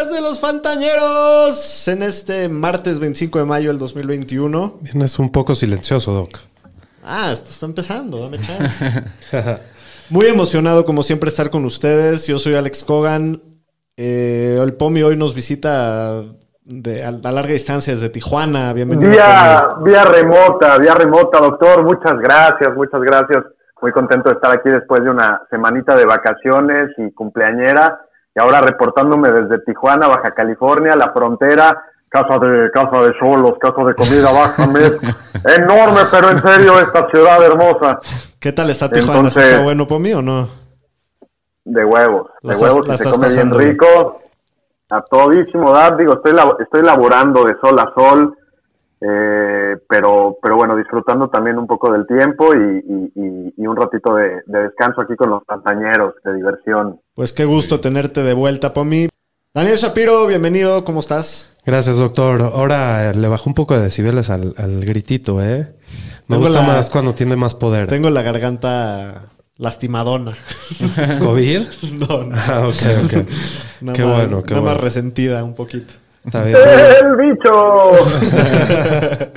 Podcast de los Fantañeros en este martes 25 de mayo del 2021. Vienes un poco silencioso, Doc. Ah, esto está empezando, dame chance. Muy emocionado como siempre estar con ustedes. Yo soy Alex Cogan. Eh, el Pomi hoy nos visita de, a, a larga distancia desde Tijuana. Bienvenido. Vía, vía remota, vía remota, doctor. Muchas gracias, muchas gracias. Muy contento de estar aquí después de una semanita de vacaciones y cumpleañera. Y ahora reportándome desde Tijuana, Baja California, la frontera, casa de casa de solos, casa de comida, bájame. Enorme, pero en serio, esta ciudad hermosa. ¿Qué tal está Tijuana? Entonces- ¿Está bueno, Pomi, o no? De huevos, de estás- huevos y se come bien rico. A todísimo dar, digo, estoy, estoy laborando de sol a sol, eh, pero, pero bueno, disfrutando también un poco del tiempo y, y- un ratito de, de descanso aquí con los pantañeros, de diversión. Pues qué gusto tenerte de vuelta, Pomi. Daniel Shapiro, bienvenido, ¿cómo estás? Gracias, doctor. Ahora le bajó un poco de decibeles al, al gritito, ¿eh? Me Tengo gusta la- más cuando tiene más poder. Tengo la garganta lastimadona. ¿COVID? No, no. Ah, ok, ok. Nada Qué más- bueno, qué nada más bueno. resentida un poquito. Está bien. ¡El bicho!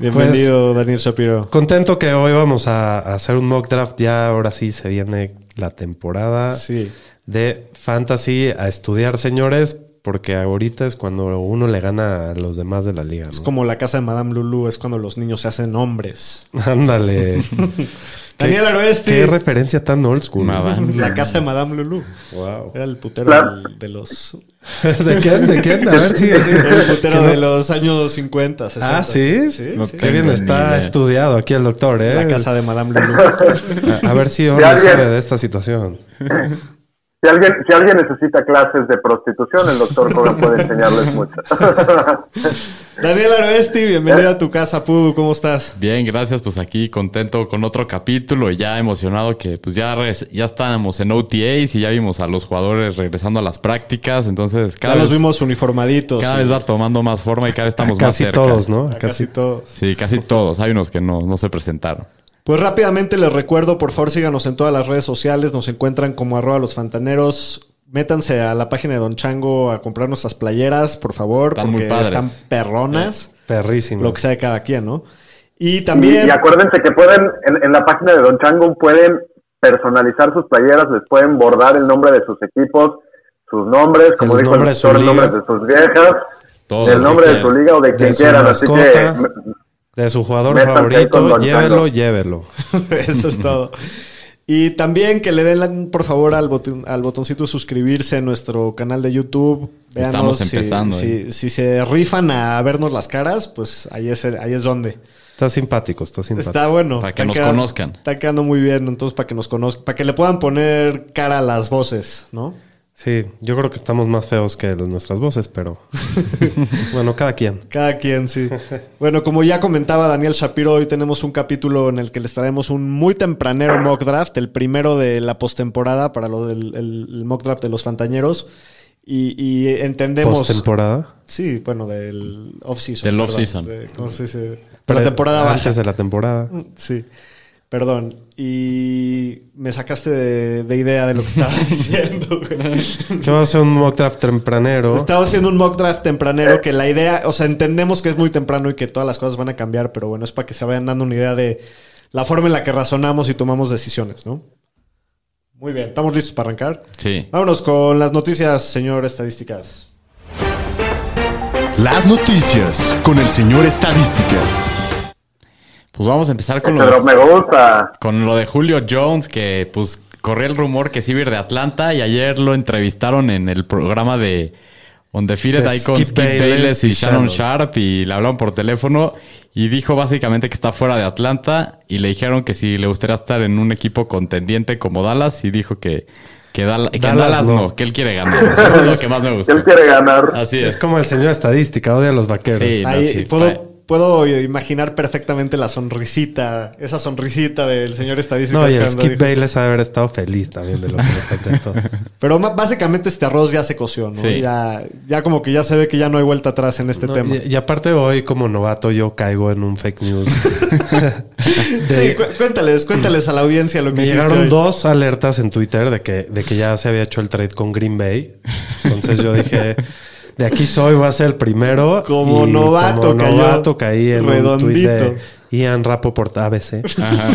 Bienvenido, Daniel Shapiro. Contento que hoy vamos a, a hacer un mock draft. Ya ahora sí se viene la temporada Sí. de fantasy a estudiar, señores, porque ahorita es cuando uno le gana a los demás de la liga. Es como la casa de Madame Lulu, es cuando los niños se hacen hombres. Ándale. Daniel Aroesti. Qué referencia tan old school. La casa de Madame Lulu. Wow. Era el putero de los. ¿De quién? ¿De quién? A ver, sigue, sigue. El putero no- de los años 50, 60. Ah, ¿sí? Sí, No sí. Qué bien está estudiado aquí el doctor, ¿eh? La casa de Madame Lulu. A, a ver si alguien- sabe de esta situación. Si alguien, si alguien necesita clases de prostitución, el doctor Kogan puede enseñarles mucho. Daniel Aroesti, bienvenido a tu casa, Pudu, ¿cómo estás? Bien, gracias. Pues aquí contento con otro capítulo y ya emocionado que pues ya, ya estábamos en OTAs y ya vimos a los jugadores regresando a las prácticas. Entonces cada, Ya los vez, vimos uniformaditos. cada sí. vez va tomando más forma y cada vez estamos más Casi cerca. todos, ¿no? A casi todos. Sí, casi todos. Hay unos que no, no se presentaron. Pues rápidamente les recuerdo, por favor síganos en todas las redes sociales, nos encuentran como arroba los fantaneros. Métanse a la página de Don Chango a comprar nuestras playeras, por favor, Están porque están perronas, Perrísimo. lo que sea de cada quien, ¿no? Y también, y acuérdense que pueden, en, en la página de Don Chango, pueden personalizar sus playeras, les pueden bordar el nombre de sus equipos, sus nombres, como El dijo el nombre de sus viejas, Todo el nombre de su liga o de quien quieran. Así que. De su jugador Métanse favorito, llévelo, llévelo. eso es todo. Y también que le den, por favor, al, botón, al botoncito de suscribirse a nuestro canal de YouTube. Véanos Estamos si- empezando, Si, ¿eh? si se rifan a vernos las caras, pues ahí es, el- ahí es donde. Está simpático, está simpático. Está bueno. Para que Está nos quedando- conozcan. Está quedando muy bien, entonces para que nos conozcan, para que le puedan poner cara a las voces, ¿no? Sí, yo creo que estamos más feos que nuestras voces, pero bueno, cada quien. Cada quien, sí. bueno, como ya comentaba Daniel Shapiro, hoy tenemos un capítulo en el que les traemos un muy tempranero mock draft, el primero de la postemporada para lo del el- el mock draft de los Fantañeros. Y, y entendemos. Postemporada. Sí, bueno, del off-season. Del perdón. off-season. De- ¿Cómo se dice? Pre- la temporada baja. Antes de la temporada. Sí. Perdón. Y me sacaste de, de idea de lo que estaba diciendo. Yo voy a hacer un mock draft tempranero. Estaba haciendo un mock draft tempranero que la idea, o sea, entendemos que es muy temprano y que todas las cosas van a cambiar, pero bueno, es para que se vayan dando una idea de la forma en la que razonamos y tomamos decisiones, ¿no? Muy bien, ¿estamos listos para arrancar? Sí. Vámonos con las noticias, señor Estadísticas. Las noticias con el señor Estadística. Pues vamos a empezar con lo, me gusta. con lo de Julio Jones, que pues corría el rumor que sí iba a ir de Atlanta y ayer lo entrevistaron en el programa de On the Field De ahí con Skip Bayless Bayless y y Shannon. Sharp y le hablaron por teléfono y dijo básicamente que está fuera de Atlanta y le dijeron que si le gustaría estar en un equipo contendiente como Dallas y dijo que, que, Dal- que en Dallas Dallas no. no. que él quiere ganar. Eso es lo que más me Que gusta. él quiere ganar. Así Es es. como el señor estadística, odia a los vaqueros. Sí, no, Ahí sí, puedo, puedo imaginar perfectamente la sonrisita, esa sonrisita del señor estadístico. No, y Skip dijo- Bayless ha de haber estado feliz también de lo que le contestó. Pero básicamente este arroz ya se coció, ¿no? Sí. Ya, ya como que ya se ve que ya no hay vuelta atrás en este No, tema. y, y aparte hoy, como novato, yo caigo en un fake news. Sí, cu- cuéntales, cuéntales a la audiencia lo que Me llegaron hoy. dos alertas en Twitter de que, de que ya se había hecho el trade con Green Bay. Entonces yo dije, de aquí soy, voy a ser el primero. Como Y novato como cayó novato caí en un tweet redondito. de Ian Rapoport ABC. Ajá.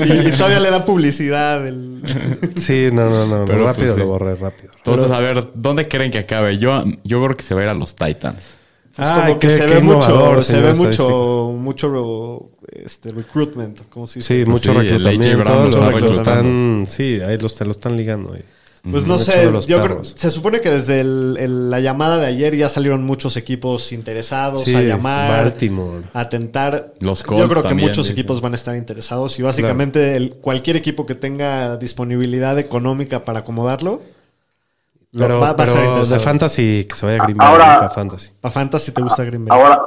Y, y todavía le da publicidad. el- Sí, no, no, no. Pero, rápido pues, sí. lo borré, rápido. Entonces, a ver, ¿dónde creen que acabe? Yo, yo creo que se va a ir a los Titans. Pues Ay, como que qué- se qué ve mucho, se ve mucho, mucho este, recruitment, como si Sí, Pues mucho sí, reclutamiento. Lo reclutando. sí, ahí los, te lo están ligando. ahí. Pues no sé, yo creo, se supone que desde el- el- la llamada de ayer ya salieron muchos equipos interesados Sí, a llamar, Baltimore. a tentar. Los Yo Colts creo que también, muchos equipos van a estar interesados y básicamente el- cualquier equipo que tenga disponibilidad económica para acomodarlo, lo- Pero, va, va a de interesado. Fantasy, que se vaya a Green Bay. Ahora- para Fantasy. Para Fantasy te gusta Green Bay. Ahora,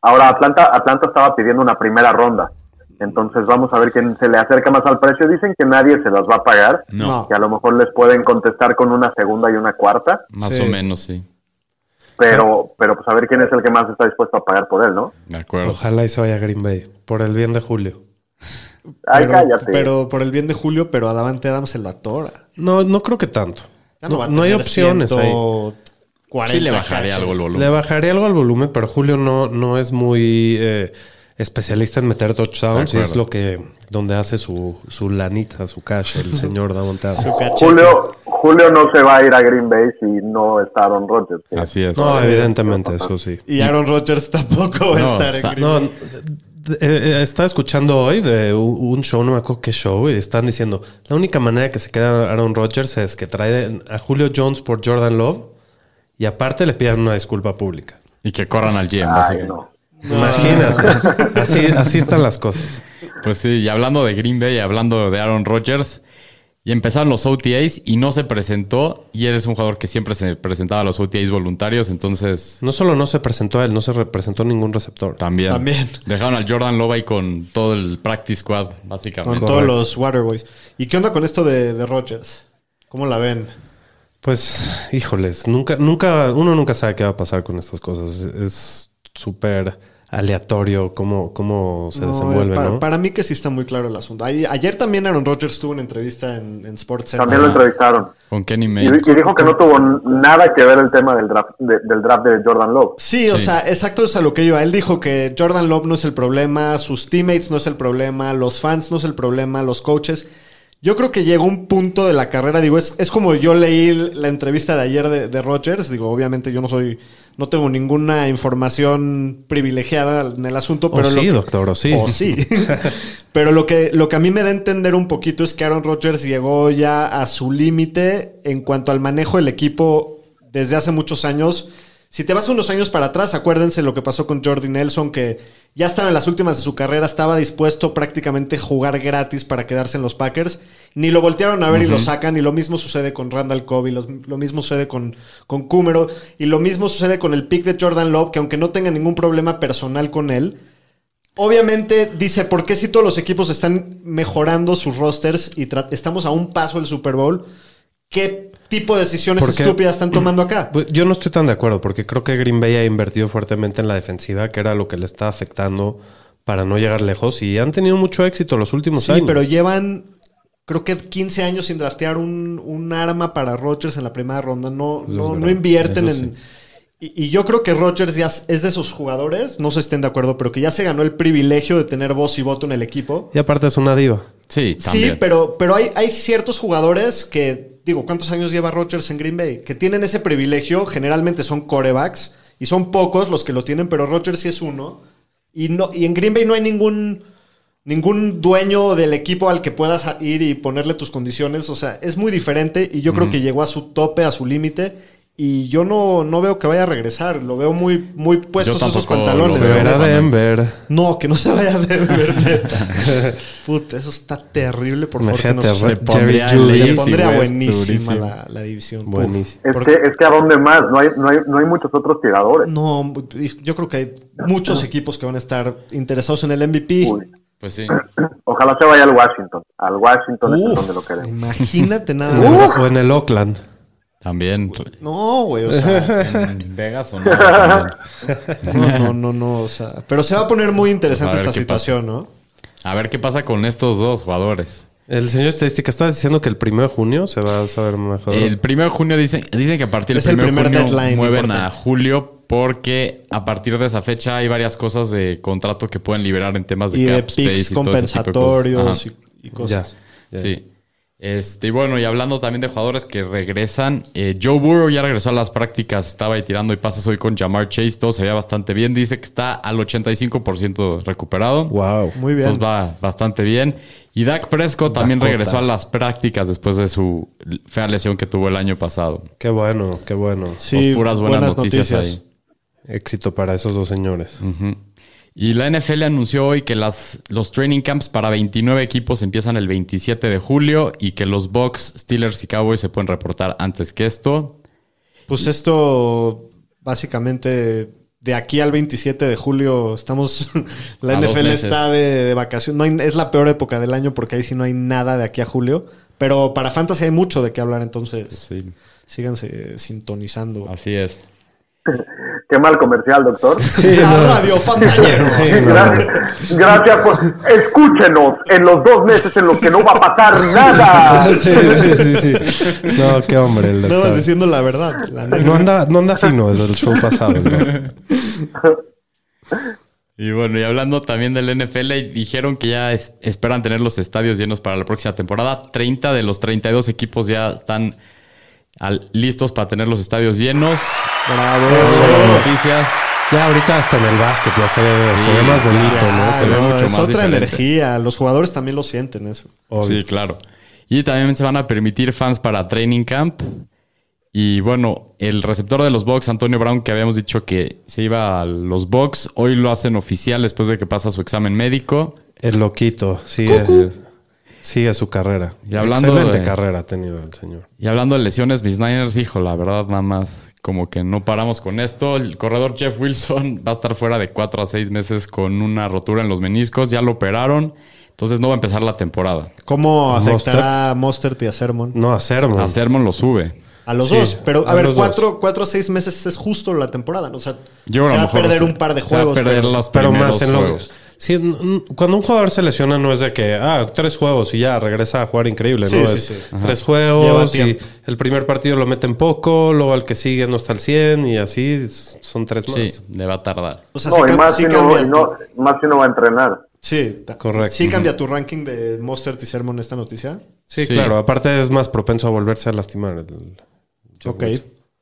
ahora Atlanta, Atlanta estaba pidiendo una primera ronda. Entonces vamos a ver quién se le acerca más al precio. Dicen que nadie se las va a pagar. No, Que a lo mejor les pueden contestar con una segunda y una cuarta. más Sí. o menos, sí. Pero, pero pues a ver quién es el que más está dispuesto a pagar por él, ¿no? De acuerdo. Ojalá y se vaya a Green Bay. Por el bien de Julio. Ay, pero, cállate. pero por el bien de Julio, pero a Davante Adams se lo atora. No, no creo que tanto. Ya No, hay opciones ahí. 140 Sí le bajaría catches. algo el volumen. Le bajaría algo al volumen, pero Julio no, no es muy eh, especialista en meter touchdowns y es lo que donde hace su, su lanita, su cash, el señor cachete. Julio, Julio no se va a ir a Green Bay si no está Aaron Rodgers. Así es. No, evidentemente, eso sí. Y Aaron Rodgers tampoco va No, a estar o sea, en Green No, Bay. d- eh, estaba escuchando hoy de un show, no me acuerdo qué show, y están diciendo, la única manera que se queda Aaron Rodgers es que trae a Julio Jones por Jordan Love y aparte le pidan una disculpa pública. Y que corran al GM, Ay, no. Imagínate. así, así están las cosas. Pues sí, y hablando de Green Bay, hablando de Aaron Rodgers, y empezaron los OTAs y no se presentó. Y él es un jugador que siempre se presentaba a los OTAs voluntarios, entonces No solo no se presentó a él, no se representó ningún receptor. también, También. dejaron al Jordan Love ahí con todo el practice squad, Con básicamente. Correcto. todos los Waterboys. ¿Y qué onda con esto de, de Rodgers? ¿Cómo la ven? Pues, híjoles, nunca, nunca, uno nunca sabe qué va a pasar con estas cosas. Es súper aleatorio cómo, cómo se No, desenvuelve, para, ¿no? para mí que sí está muy claro el asunto. Ayer también Aaron Rodgers tuvo una entrevista en, en Sports También lo entrevistaron. Con Kenny Y, May. y dijo que no tuvo nada que ver el tema del draft de, del draft de Jordan Love. Sí, o Sí. sea, exacto es a lo que iba. Él dijo que Jordan Love no es el problema, sus teammates no es el problema, los fans no es el problema, los coaches. Yo creo que llegó un punto de la carrera, digo, es, es como yo leí la entrevista de ayer de, de Rodgers, digo, obviamente yo no soy, no tengo ninguna información privilegiada en el asunto, pero... sí, lo- doctor, o sí. o sí. Pero lo que, lo que a mí me da a entender un poquito es que Aaron Rodgers llegó ya a su límite en cuanto al manejo del equipo desde hace muchos años. Si te vas unos años para atrás, acuérdense lo que pasó con Jordi Nelson, que ya estaba en las últimas de su carrera, estaba dispuesto prácticamente a jugar gratis para quedarse en los Packers. Ni lo voltearon a ver y lo sacan. Y lo mismo sucede con Randall Cobb, y los- lo mismo sucede con, con Kumero. Y lo mismo sucede con el pick de Jordan Love, que aunque no tenga ningún problema personal con él, Obviamente dice, ¿por qué si todos los equipos están mejorando sus rosters y estamos a un paso del Super Bowl? ¿Qué tipo de decisiones Porque- estúpidas están tomando acá? Pues, Yo no estoy tan de acuerdo porque creo que Green Bay ha invertido fuertemente en la defensiva, que era lo que le está afectando para no llegar lejos y han tenido mucho éxito los últimos Sí, años. pero llevan, creo que 15 años sin draftear un, un arma para Rodgers en la primera ronda. No, no, no invierten Eso en... Y, y yo creo que Rodgers ya es de esos jugadores, no se estén de acuerdo, pero que ya se ganó el privilegio de tener voz y voto en el equipo. Y aparte es una diva. Sí, Sí, también. pero, pero hay, hay ciertos jugadores que, digo, ¿cuántos años lleva Rodgers en Green Bay? Que tienen ese privilegio, generalmente son corebacks, y son pocos los que lo tienen, pero Rodgers sí es uno. Y, no, y en Green Bay no hay ningún, ningún dueño del equipo al que puedas ir y ponerle tus condiciones. O sea, es muy diferente y yo creo que llegó a su tope, a su límite. Y yo no, no veo que vaya a regresar. Lo veo muy, muy puestos esos pantalones. lo Se veo. también. Denver. No, que no se vaya a ver, neta. Puta, eso está terrible, por favor. Que no se, Jerry pondría se pondría buenísima la, la división. Buenísimo. Es Porque- que, es que a dónde más, no hay, no hay, no hay muchos otros tiradores. No, yo creo que hay muchos equipos que van a estar interesados en el MVP. Uy. Pues sí. Ojalá se vaya al Washington. Al Washington es donde lo queremos. imagínate nada más. O en el Oakland. También. No, güey, o sea, ¿En Vegas o no? No, no, no, no, o sea, pero se va a poner muy interesante esta pasa. situación, ¿no? A ver qué pasa con estos dos jugadores. El señor estadística está diciendo que el 1 de junio se va a saber mejor. El primero de junio dicen, dicen que a partir del el primero de primer junio deadline mueven a julio porque a partir de esa fecha hay varias cosas de contrato que pueden liberar en temas de Y de cap space picks y todo ese tipo de cosas. compensatorios y, y cosas. Ya. Sí. Este, y bueno, y hablando también de jugadores que regresan, eh, Joe Burrow ya regresó a las prácticas, estaba ahí tirando y pases hoy con Jamar Chase, todo se veía bastante bien, dice que está al 85% recuperado. Wow. Muy bien. Entonces va bastante bien. Y Dak Prescott también Dakota. regresó a las prácticas después de su fea lesión que tuvo el año pasado. Qué bueno, qué bueno. Sí, Pues puras buenas, noticias, ahí. Éxito para esos dos señores. Y la NFL anunció hoy que las, los training camps para 29 equipos empiezan el 27 de julio y que los Bucks, Steelers y Cowboys se pueden reportar antes que esto. Pues esto, básicamente, de aquí al 27 de julio, estamos. la A NFL está de, de vacación. No hay- es la peor época del año porque ahí sí no hay nada de aquí a julio. Pero para Fantasy hay mucho de qué hablar, entonces Sí, síganse sintonizando. así es. Qué mal comercial, doctor. La radio Fantañeros. Gracias, gracias por... Escúchenos en los dos meses en los que no va a pasar nada. sí, sí, sí, sí. No, qué hombre el No vas diciendo la verdad. la. No anda, no anda fino desde el show pasado. ¿no? Y bueno, y hablando también del NFL, dijeron que ya es- esperan tener los estadios llenos para la próxima temporada. 30 de los 32 equipos ya están al- listos para tener los estadios llenos. Bravo. Buenas noticias. Ya ahorita hasta en el básquet ya se ve, se ve más bonito, ¿no? se ve no, mucho es más otra diferente. energía. Los jugadores también lo sienten eso. Obvio. Sí, claro. Y también se van a permitir fans para Training Camp. Y bueno, el receptor de los Bucks, Antonio Brown, que habíamos dicho que se iba a los Bucks, hoy lo hacen oficial después de que pasa su examen médico. El loquito, sigue, sigue su carrera. Y hablando Excelente de- carrera ha tenido el señor. Y hablando de lesiones, mis Niners, hijo, la verdad, nada más como que no paramos con esto. El corredor Jeff Wilson va a estar fuera de cuatro a seis meses con una rotura en los meniscos. Ya lo operaron, entonces no va a empezar la temporada. ¿Cómo ¿A afectará a Mostert y a Sermon? No, a Sermon. A Sermon lo sube. A los Sí, dos. Pero, a, a ver, cuatro, cuatro o seis meses es justo la temporada. ¿no? O sea, Yo se a va a perder un par de se va a juegos. perder pero- los Pero primeros más en lo... Sí, cuando un jugador se lesiona no es de que, ah, tres juegos y ya regresa a jugar increíble, Sí, ¿no? sí, es sí. tres juegos y el primer partido lo meten poco, luego al que sigue no está al 100 y así son tres más. Sí, le va a tardar. O sea, No, sí, y cam- más sí si no, cambia y tu- no, más si no va a entrenar. Sí, Correcto. Sí cambia tu ranking de Mostert y Sermon esta noticia. Sí, Sí. claro. Aparte es más propenso a volverse a lastimar. el- Ok.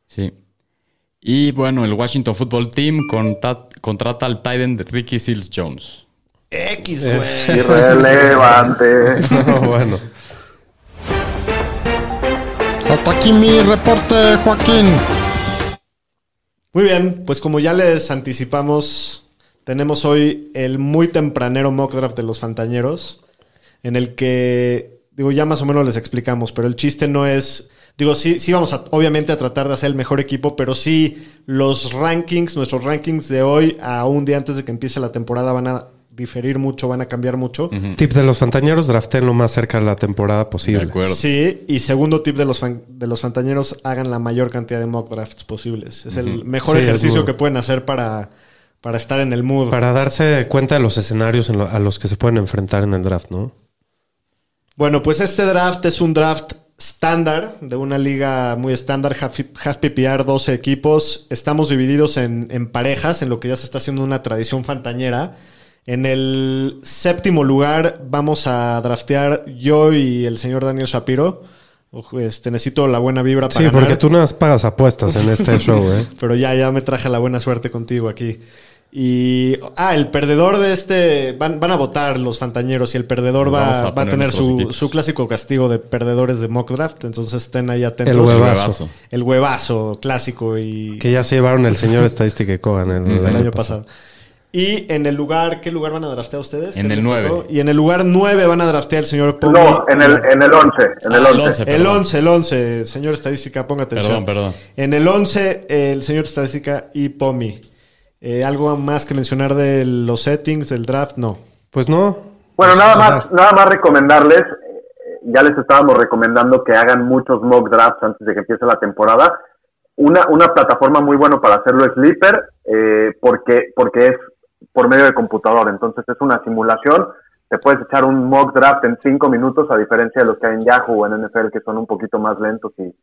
Sí. Y bueno, el Washington Football Team contrata al Titan de Ricky Seals Jones. X, Eh. güey. Irrelevante. bueno. Hasta aquí mi reporte, Joaquín. Muy bien, pues como ya les anticipamos, tenemos hoy el muy tempranero mock draft de los Fantañeros, en el que, digo, ya más o menos les explicamos, pero el chiste no es, digo, sí, sí vamos a, obviamente a tratar de hacer el mejor equipo, pero sí los rankings, nuestros rankings de hoy a un día antes de que empiece la temporada van a diferir mucho, van a cambiar mucho. Tip de los fantañeros, draften lo más cerca de la temporada De posible. acuerdo. Sí, y segundo tip de los, fan- de los fantañeros, hagan la mayor cantidad de mock drafts posibles. Es el mejor Sí, ejercicio que pueden hacer para, para estar en el mood. Para darse cuenta de los escenarios en lo- a los que se pueden enfrentar en el draft, ¿no? Bueno, pues este draft es un draft estándar de una liga muy estándar, half, half PPR, 12 equipos. Estamos divididos en, en parejas, en lo que ya se está haciendo una tradición fantañera. En el séptimo lugar vamos a draftear yo y el señor Daniel Shapiro. Ojo, Este, necesito la buena vibra para Sí, ganar. porque tú no pagas apuestas en este show, ¿eh? Pero ya, ya me traje la buena suerte contigo aquí. Y. Ah, el perdedor de este. Van, van a votar los fantañeros y el perdedor va, a va a poner tener su, clásico castigo de perdedores de mock draft. Entonces estén ahí atentos. El huevazo. El huevazo clásico y. Que ya se llevaron el señor estadística y Kogan el, el año pasado. Y en el lugar, ¿qué lugar van a draftear ustedes? En ¿Qué el les tocó? nueve. Y en el lugar 9 van a draftear el señor Pomi. No, en el, en el 11. En el Ah, 11. El perdón. 11, el 11, señor estadística, ponga atención. Perdón, perdón. En el 11, el señor estadística y Pomi. Eh, ¿Algo más que mencionar de los settings del draft? No. Pues no. Bueno, nada Ajá. más, nada más recomendarles, eh, ya les estábamos recomendando que hagan muchos mock drafts antes de que empiece la temporada. Una, una plataforma muy buena para hacerlo es Sleeper, eh, porque, porque es por medio de computador, entonces es una simulación. Te puedes echar un mock draft en cinco minutos, a diferencia de los que hay en Yahoo o en NFL, que son un poquito más lentos y,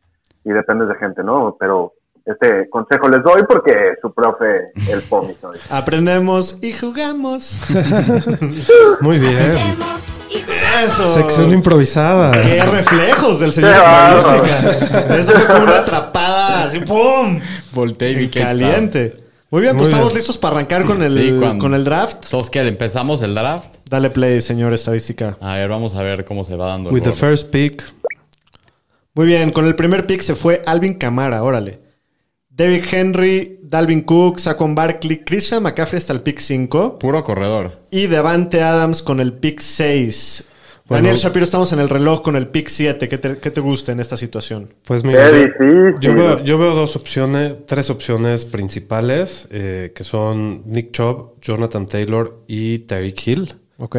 y dependes de gente, ¿no? Pero este consejo les doy porque su profe, el POMI, ¿no? Aprendemos y jugamos. Muy bien. Eso. Sección improvisada. Qué reflejos del señor. Eso fue como una atrapada así, ¡pum! Volteé y caliente. Muy bien, Muy pues estamos listos para arrancar con el, Sí, cuando- con el draft. Entonces, ¿qué? ¿Empezamos el draft? Dale play, señor estadística. A ver, vamos a ver cómo se va dando el With the board. first pick. Muy bien, con el primer pick se fue Alvin Camara, órale. Derrick Henry, Dalvin Cook, Saquon Barkley, Christian McCaffrey hasta el pick 5 Puro corredor. y Devante Adams con el pick 6. Bueno. Daniel Shapiro, estamos en el reloj con el pick 7. ¿Qué te, qué te gusta en esta situación? Pues mira, yo, difícil. yo veo, yo veo dos opciones, tres opciones principales, eh, que son Nick Chubb, Jonathan Taylor y Tyreek Hill. Ok.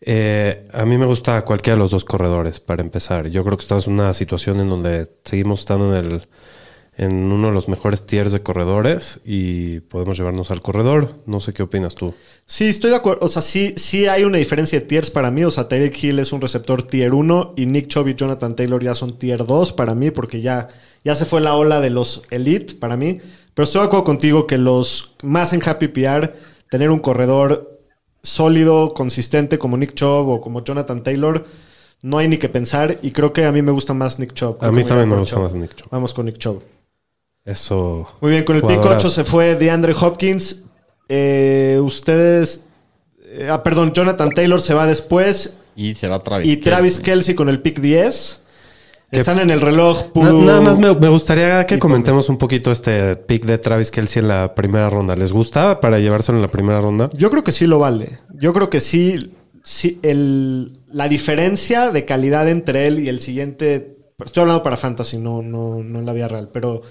Eh, a mí me gusta cualquiera de los dos corredores, para empezar. Yo creo que estamos en una situación en donde seguimos estando en, el, en uno de los mejores tiers de corredores y podemos llevarnos al corredor. No sé qué opinas tú. Sí, estoy de acuerdo. O sea, sí, sí hay una diferencia de tiers para mí. O sea, Tyreek Hill es un receptor tier 1 y Nick Chubb y Jonathan Taylor ya son tier 2 para mí porque ya, ya se fue la ola de los elite para mí. Pero estoy de acuerdo contigo que los más en Happy PR, tener un corredor sólido, consistente como Nick Chubb o como Jonathan Taylor, no hay ni que pensar. Y creo que a mí me gusta más Nick Chubb. A mí también me gusta Chubb. más Nick Chubb. Vamos con Nick Chubb. Eso. Muy bien, con el pick Jugadorazo. 8 se fue DeAndre Hopkins. Eh, ustedes. eh, ah, perdón, Jonathan Taylor se va después. Y se va Travis y Travis Kelce. Kelsey con el pick 10. Que- Están en el reloj. Na- nada más me, me gustaría que comentemos un poquito este pick de Travis Kelsey en la primera ronda. ¿Les gusta para llevárselo en la primera ronda? Yo creo que sí lo vale. Yo creo que sí. sí el, la diferencia de calidad entre él y el siguiente. Estoy hablando para Fantasy, no, no, no en la vida real. Pero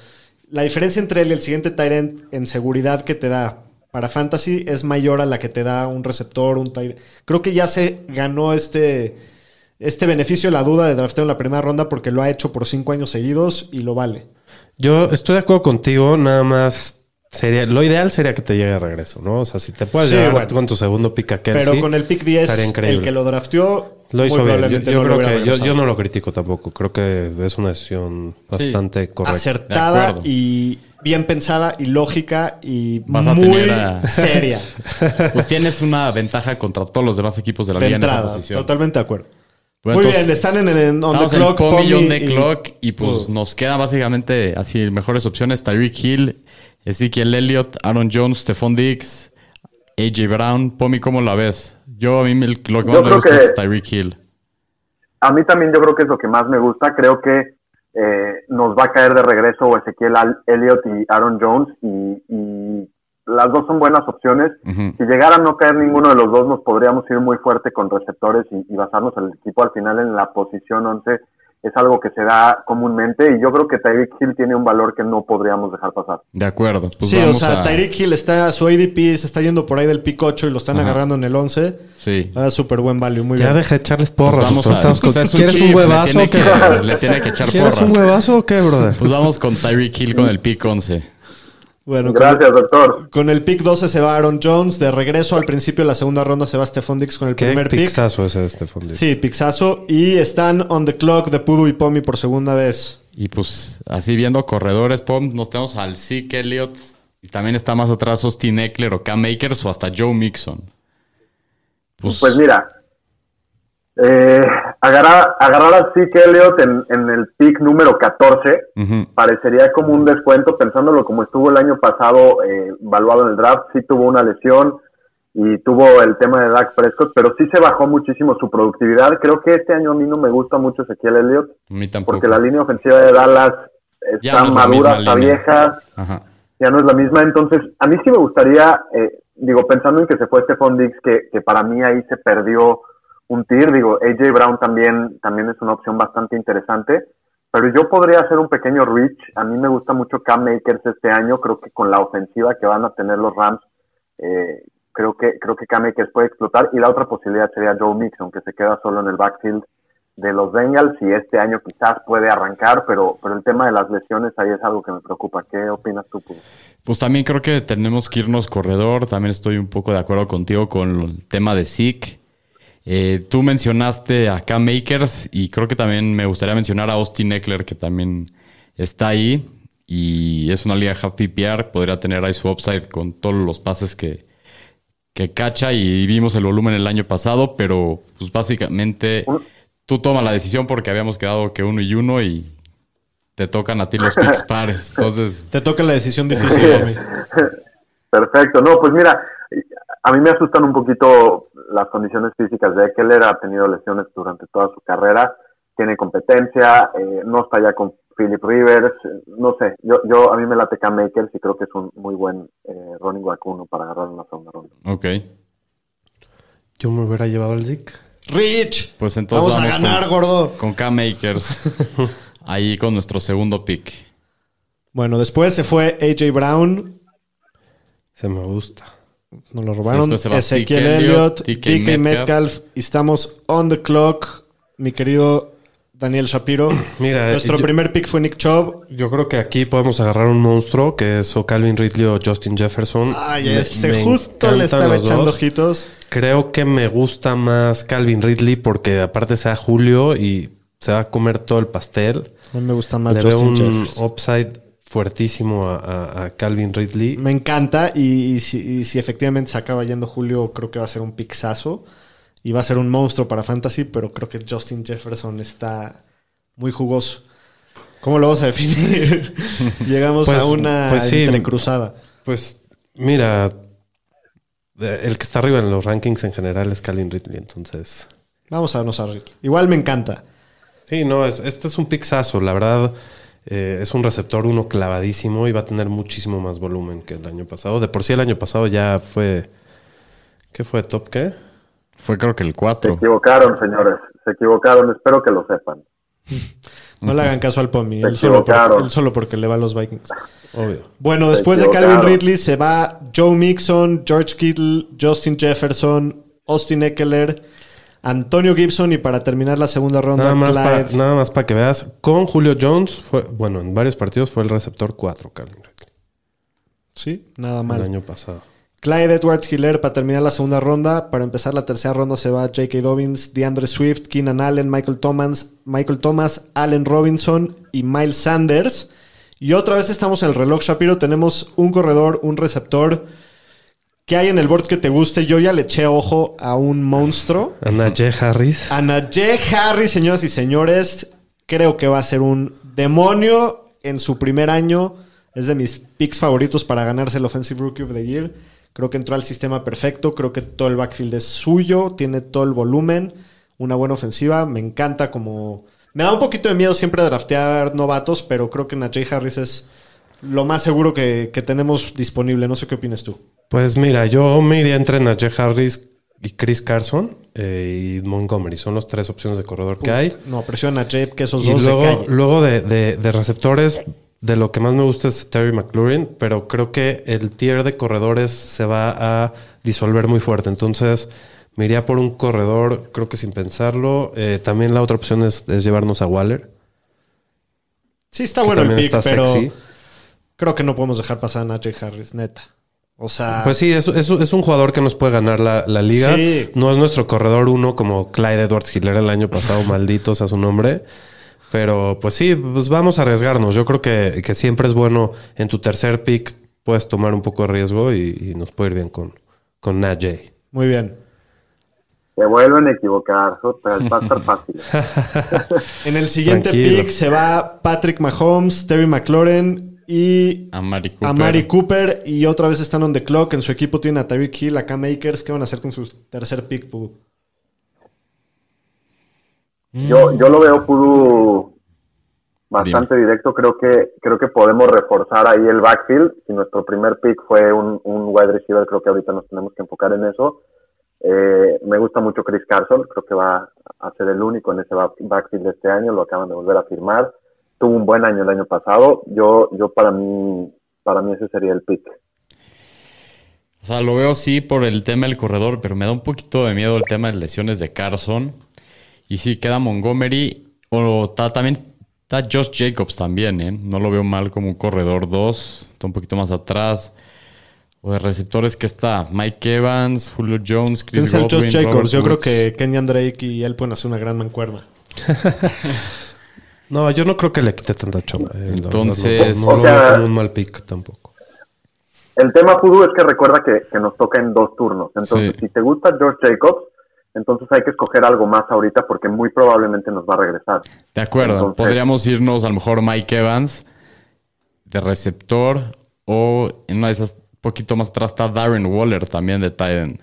la diferencia entre él y el siguiente Tyrant en seguridad que te da para Fantasy es mayor a la que te da un receptor, un Tyrant. Creo que ya se ganó este, este beneficio la duda de drafteo en la primera ronda porque lo ha hecho por cinco años seguidos y lo vale. Yo estoy de acuerdo contigo, nada más sería lo ideal sería que te llegue de regreso, ¿no? O sea, si te puedes Sí, bueno. con tu segundo pick a Kelsey, Pero con el pick 10, estaría increíble. el que lo drafteó, lo hizo muy bien. Yo, probablemente yo no lo creo hubiera que yo, regresado. yo no lo critico tampoco. Creo que es una decisión bastante correcta. Acertada y bien pensada y lógica y Vas a muy tener a- seria Pues tienes una ventaja contra todos los demás equipos de la de liga en esa entrada. posición. Totalmente de acuerdo. Bueno, muy entonces, bien, están en el on the Estamos en clock. Pomi on the y- clock y pues nos quedan básicamente así mejores opciones. Tyreek Hill, Ezekiel Elliott, Aaron Jones, Stephon Diggs, AJ Brown. Pomi, ¿cómo la ves? Yo a mí me- lo que más Yo me gusta que- es Tyreek Hill. A mí también yo creo que es lo que más me gusta. Creo que eh, nos va a caer de regreso Ezequiel Elliott y Aaron Jones y, y las dos son buenas opciones. Si llegara a no caer ninguno de los dos, nos podríamos ir muy fuerte con receptores y, y basarnos el equipo al final en la posición 11. Es algo que se da comúnmente y yo creo que Tyreek Hill tiene un valor que no podríamos dejar pasar. De acuerdo. Pues sí, o vamos sea, a- Tyreek Hill está, su ADP se está yendo por ahí del pick 8 y lo están Ajá. agarrando en el 11. Sí. Ah, súper buen value, muy Ya bien. deja de echarles Pues porras. vamos doctor. a- Estamos con- pues es ¿Quieres un chief, huevazo le o qué? tiene que- le tiene que echar ¿Quieres un porras. huevazo o qué, brother? Pues vamos con Tyreek Hill con el pick 11. Bueno, con, Gracias, doctor. con el pick 12 se va Aaron Jones. De regreso al principio de la segunda ronda se va Stephon Diggs con el Qué primer pick. pixazo ese de Stephon Diggs. Sí, pixazo. Y están on the clock de Pudu y Pomi por segunda vez. Y pues así viendo corredores, Pom, nos tenemos al Zeke Elliott. Y también está más atrás Austin Eckler o Cam Akers o hasta Joe Mixon. Pues, Pues mira, Eh, agarrar, agarrar a Zeke Elliott en, en el pick número 14 Ujú. parecería como un descuento, pensándolo como estuvo el año pasado eh, evaluado en el draft, sí tuvo una lesión y tuvo el tema de Dak Prescott, pero sí se bajó muchísimo su productividad. Creo que este año a mí no me gusta mucho Ezequiel Elliott, A mí tampoco. porque la línea ofensiva de Dallas está no es la madura, está línea. vieja, Ajá. ya no es la misma. Entonces, a mí sí me gustaría, eh, digo, pensando en que se fue Stephon Diggs, que, que para mí ahí se perdió un tir, digo, AJ Brown también, también es una opción bastante interesante, pero yo podría hacer un pequeño reach. A mí me gusta mucho Cam Makers este año, creo que con la ofensiva que van a tener los Rams, eh, creo que creo que Cam Akers puede explotar y la otra posibilidad sería Joe Mixon, que se queda solo en el backfield de los Bengals y este año quizás puede arrancar, pero, pero el tema de las lesiones ahí es algo que me preocupa. ¿Qué opinas tú? Pues también creo que tenemos que irnos corredor. También estoy un poco de acuerdo contigo con el tema de Zeke. Eh, tú mencionaste a Cam Makers y creo que también me gustaría mencionar a Austin Eckler, que también está ahí y es una liga half PPR. Podría tener ahí su upside con todos los pases que, que cacha y vimos el volumen el año pasado, pero pues básicamente tú tomas la decisión porque habíamos quedado que uno y uno y te tocan a ti los picks pares. Entonces, Te toca la decisión difícil. Perfecto. No, pues mira, a mí me asustan un poquito las condiciones físicas de Eckler. Ha tenido lesiones durante toda su carrera. Tiene competencia. eh, no está ya con Philip Rivers. No sé. Yo, yo a mí me late Cam Makers y creo que es un muy buen eh, running back uno para agarrar en la segunda ronda. ok. Yo me hubiera llevado al Zeke. Rich. Pues entonces vamos, a ganar, con- gordo. Con K-Makers. ahí con nuestro segundo pick. Bueno, después se fue AJ Brown. Se me gusta. Nos lo robaron. Ezequiel Elliott, DK, DK Metcalf. Y estamos on the clock. Mi querido Daniel Shapiro. Mira, Nuestro yo- primer pick fue Nick Chubb. Yo creo que aquí podemos agarrar un monstruo que es o Calvin Ridley o Justin Jefferson. Ay, Me- ese me justo le estaba echando dos. ojitos. Creo que me gusta más Calvin Ridley porque aparte sea Julio y se va a comer todo el pastel. A mí me gusta más Le veo Justin un Jefferson. upside fuertísimo a, a- a Calvin Ridley. Me encanta y, y si, y si efectivamente se acaba yendo Julio, creo que va a ser un pixazo y va a ser un monstruo para Fantasy, pero creo que Justin Jefferson está muy jugoso. ¿Cómo lo vamos a definir? Llegamos Pues- a una pues sí. entrecruzada. Pues mira, eh, el que está arriba en los rankings en general es Calvin Ridley, entonces... Vamos a vernos a Ridley. Igual me encanta. Sí, no, es, este es un pixazo. La verdad, eh, es un receptor uno clavadísimo y va a tener muchísimo más volumen que el año pasado. De por sí el año pasado ya fue... ¿Qué fue? ¿Top qué? Fue creo que el Se 4. equivocaron, señores. Se equivocaron. Espero que lo sepan. No le hagan caso al Pomi. Se Él solo, por- él solo porque le va a los Vikings. Obvio. Bueno, Se después de Calvin. Ridley se va Joe Mixon, George Kittle, Justin Jefferson, Austin Eckler, Antonio Gibson y para terminar la segunda ronda, Nada más, para, nada más para que veas. Con Julio Jones, fue, bueno, en varios partidos fue el receptor 4, Calvin Ridley, Sí, nada el mal. año pasado. Clyde Edwards Hiller para terminar la segunda ronda. Para empezar la tercera ronda se va J.K. Dobbins, DeAndre Swift, Keenan Allen, Michael Thomas, Michael Thomas, Allen Robinson y Miles Sanders. Y otra vez estamos en el reloj, Shapiro. Tenemos un corredor, un receptor. ¿Qué hay en el board que te guste? Yo ya le eché ojo a un monstruo. A Najee Harris. A Najee Harris, señoras y señores. Creo que va a ser un demonio en su primer año. Es de mis picks favoritos para ganarse el Offensive Rookie of the Year. Creo que entró al sistema perfecto. Creo que todo el backfield es suyo. Tiene todo el volumen. Una buena ofensiva. Me encanta como... Me da un poquito de miedo siempre draftear novatos, pero creo que Najee Harris es lo más seguro que, que tenemos disponible. No sé qué opinas tú. Pues mira, yo me iría entre Najee Harris y Chris Carson eh, y Montgomery. Son las tres opciones de corredor que hay. No, presiona a Najee, que esos Y dos luego, luego de, de- de receptores, de lo que más me gusta es Terry McLaurin, pero creo que el tier de corredores se va a disolver muy fuerte. Entonces, me iría por un corredor, creo que sin pensarlo. Eh, también la otra opción es, es llevarnos a Waller. Sí, está bueno el pick, está pero sexy. Creo que no podemos dejar pasar a Najee Harris, neta. O sea, Pues sí, es, es- es un jugador que nos puede ganar la, la liga. Sí. No es nuestro corredor uno como Clyde Edwards Hiller el año pasado, maldito sea su nombre. Pero pues sí, pues vamos a arriesgarnos. Yo creo que, que siempre es bueno en tu tercer pick, puedes tomar un poco de riesgo y, y nos puede ir bien con, con Najee. muy bien. Se vuelven a equivocar, va a estar fácil. En el siguiente Tranquilo. pick se va Patrick Mahomes, Terry McLaurin y Amari Cooper. Amari Cooper. Y otra vez están on the clock. En su equipo tienen a Tyreek Hill, a Cam Akers. ¿Qué van a hacer con su tercer pick, Pudu? Yo, yo lo veo Pudu bastante directo. Creo que, creo que podemos reforzar ahí el backfield. Si nuestro primer pick fue un, un wide receiver, creo que ahorita nos tenemos que enfocar en eso. Eh, me gusta mucho Chris Carson, creo que va a ser el único en ese back- backfield de este año, lo acaban de volver a firmar. Tuvo un buen año el año pasado. Yo, yo para mí, para mí ese sería el pick. O sea, lo veo sí por el tema del corredor, pero me da un poquito de miedo el tema de lesiones de Carson. Y sí, queda Montgomery. O está también está Josh Jacobs también, ¿eh? No lo veo mal como un corredor 2. Está un poquito más atrás. O de receptores que está Mike Evans, Julio Jones, Chris Godwin, Josh Jacobs. Robert Yo creo que Kenyan Drake y él pueden hacer una gran mancuerna. No, yo no creo que le quite tanta chamba. eh, Entonces- No, no, no O sea- como un mal pick tampoco. El tema Pudu es que recuerda que, que nos toca en dos turnos. Entonces, Sí. si te gusta George Jacobs, entonces hay que escoger algo más ahorita porque muy probablemente nos va a regresar. De acuerdo. Entonces- Podríamos irnos a lo mejor Mike Evans de receptor. O en una de esas, poquito más atrás está Darren Waller también de Titan.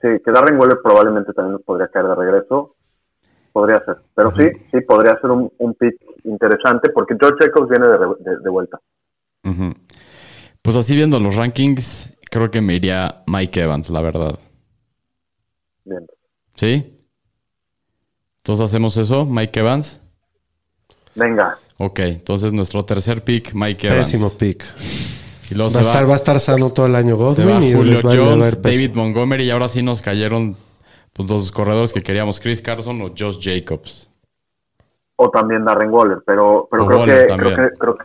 Sí, que Darren Waller probablemente también nos podría caer de regreso. Podría ser. Pero sí, sí, podría ser un, un pick interesante porque George Jacobs viene de, re- de- de vuelta. Pues así viendo los rankings, creo que me iría Mike Evans, la verdad. Bien. ¿Sí? Entonces hacemos eso, Mike Evans. Venga, Ok, entonces nuestro tercer pick, Mike Evans. Pésimo pick. Y luego Va a, se estar, va, va a estar sano todo el año se Godwin va y Julio Jones. David Montgomery y ahora sí nos cayeron los corredores que queríamos, Chris Carson o Josh Jacobs. o también Darren Waller, pero, pero creo, Waller que, creo que creo que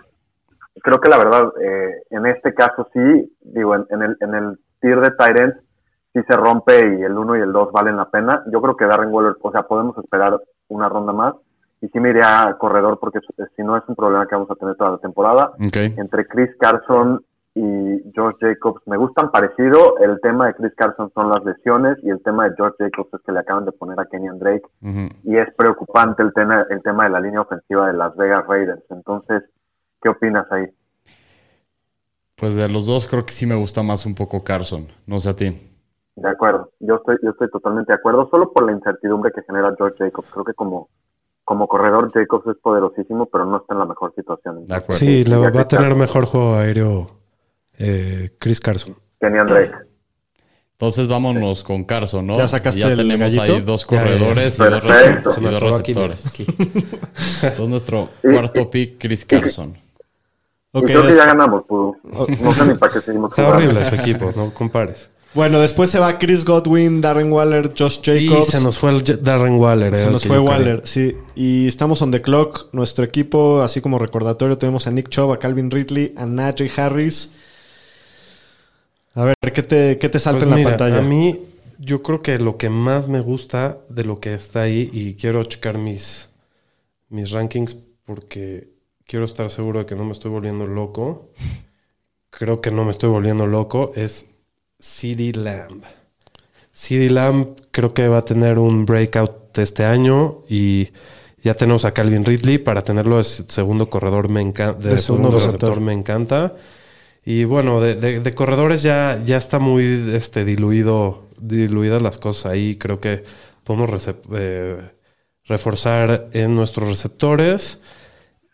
creo que la verdad eh, en este caso sí, digo, en, en el en el tier de Tyrants sí se rompe y el 1 y el 2 valen la pena. Yo creo que Darren Waller, o sea, podemos esperar una ronda más y sí me iría a corredor porque si- no es un problema que vamos a tener toda la temporada. Entre Chris Carson y George Jacobs me gustan parecido. El tema de Chris Carson son las lesiones y el tema de George Jacobs es que le acaban de poner a Kenyan Drake y es preocupante el tema, el tema de la línea ofensiva de Las Vegas Raiders. Entonces, ¿qué opinas ahí? Pues de los dos creo que sí me gusta más un poco Carson. No sé a ti. De acuerdo, yo estoy, yo estoy totalmente de acuerdo, solo por la incertidumbre que genera George Jacobs. Creo que como, como corredor Jacobs es poderosísimo, pero no está en la mejor situación. De acuerdo. Sí, va a tener mejor juego aéreo eh, Chris Carson. Kenyan Drake. Entonces vámonos con Carson, ¿no? ¿Ya sacaste Y ya el tenemos gallito? ahí dos Ya, ya, ya. corredores y dos, y dos aquí, receptores. Entonces nuestro cuarto pick, Chris Carson. Ok, y creo que ya ganamos, Pudu. No sé ni para qué seguimos Está jugando. horrible su equipo, no compares. Bueno, después se va Chris Godwin, Darren Waller, Josh Y Jacobs. se nos fue el Darren Waller. Se el nos fue quería. Waller, sí. Y estamos on the clock. Nuestro equipo, así como recordatorio, tenemos a Nick Chubb, a Calvin Ridley, a Najee Harris. A ver, ¿qué te, qué te salta Pues en la pantalla? A mí, yo creo que lo que más me gusta de lo que está ahí, y quiero checar mis, mis rankings porque quiero estar seguro de que no me estoy volviendo loco. Creo que no me estoy volviendo loco. Es CD Lamb. CD Lamb creo que va a tener un breakout este año y ya tenemos a Calvin Ridley para tenerlo de segundo corredor me encanta, de, De segundo segundo receptor. receptor me encanta. Y bueno, de, de- de corredores ya, ya está muy este, diluido, diluidas las cosas ahí. Creo que podemos eh, reforzar en nuestros receptores.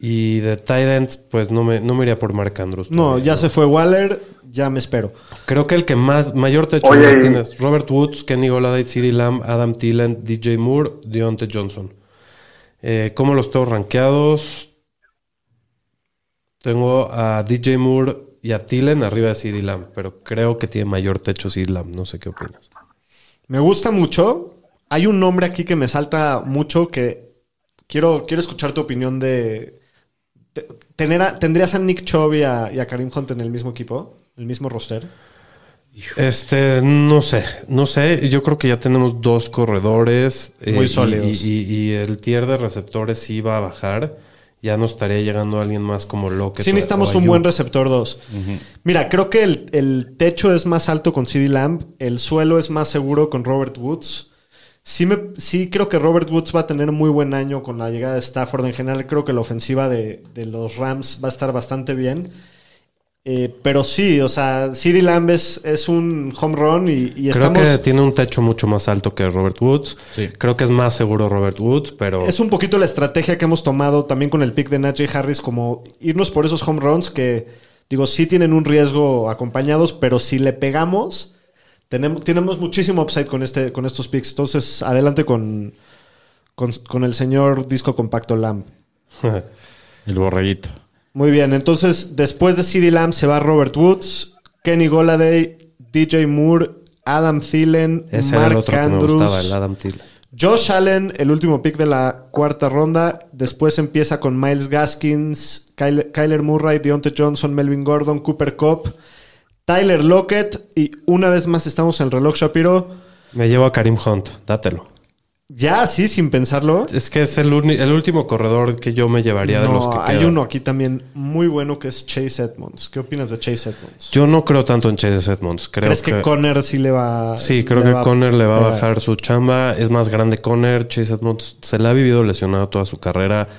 Y de tight ends, pues no me, no me iría por Mark Andrews. no, ya se fue Waller, ya me espero. Creo que el que más, mayor techo Oye, y- tiene es Robert Woods, Kenny Golladay, CeeDee Lamb, Adam Thielen, DJ Moore, Deontay Johnson. Eh, ¿Cómo los tengo rankeados? Tengo a DJ Moore y a Thielen arriba de CeeDee Lamb, pero creo que tiene mayor techo CeeDee Lamb. No sé qué opinas. Me gusta mucho. Hay un nombre aquí que me salta mucho que quiero, quiero escuchar tu opinión de... de- tener a- ¿Tendrías a Nick Chubb y a, y a Karim Hunt en el mismo equipo? ¿El mismo roster? Este, no sé, no sé. Yo creo que ya tenemos dos corredores. eh, Muy y- sólidos. Y, y- y el tier de receptores sí va a bajar. Ya no estaría llegando alguien más como Lockett. Sí necesitamos o un buen receptor 2. Mira, creo que el, el techo es más alto con CD Lamb, el suelo es más seguro con Robert Woods. Sí, me, sí creo que Robert Woods va a tener muy buen año con la llegada de Stafford. En general creo que la ofensiva de, de los Rams va a estar bastante bien. Eh, pero sí, o sea, CD Lamb es, es un home run y, y Creo estamos... que tiene un techo mucho más alto que Robert Woods. Sí. Creo que es más seguro Robert Woods, pero Es un poquito la estrategia que hemos tomado también con el pick de Najee Harris, como irnos por esos home runs que, digo, sí tienen un riesgo acompañados, pero si le pegamos, tenemos, tenemos muchísimo upside con, este, con estos picks. Entonces, adelante con, con, con el señor disco compacto Lamb. El borreguito. Muy bien, entonces después de CD Lamb se va Robert Woods, Kenny Goladay, DJ Moore, Adam Thielen, ese era Mark el otro que Andrews, me gustaba, el Adam Thielen. Josh Allen, el último pick de la cuarta ronda. Después empieza con Miles Gaskins, Kyle- Kyler Murray, Deontay Johnson, Melvin Gordon, Cooper Cup, Tyler Lockett. Y una vez más estamos en el reloj Shapiro. Me llevo a Karim Hunt, dátelo. Ya así, sin pensarlo. Es que es el, último corredor que yo me llevaría de los que hay quedan. uno aquí también muy bueno que es Chase Edmonds. ¿Qué opinas de Chase Edmonds? Yo no creo tanto en Chase Edmonds. Creo ¿Crees que, Conner sí le va Sí, creo que Conner le va a bajar su chamba. Es más grande Conner. Chase Edmonds se le ha vivido lesionado toda su carrera.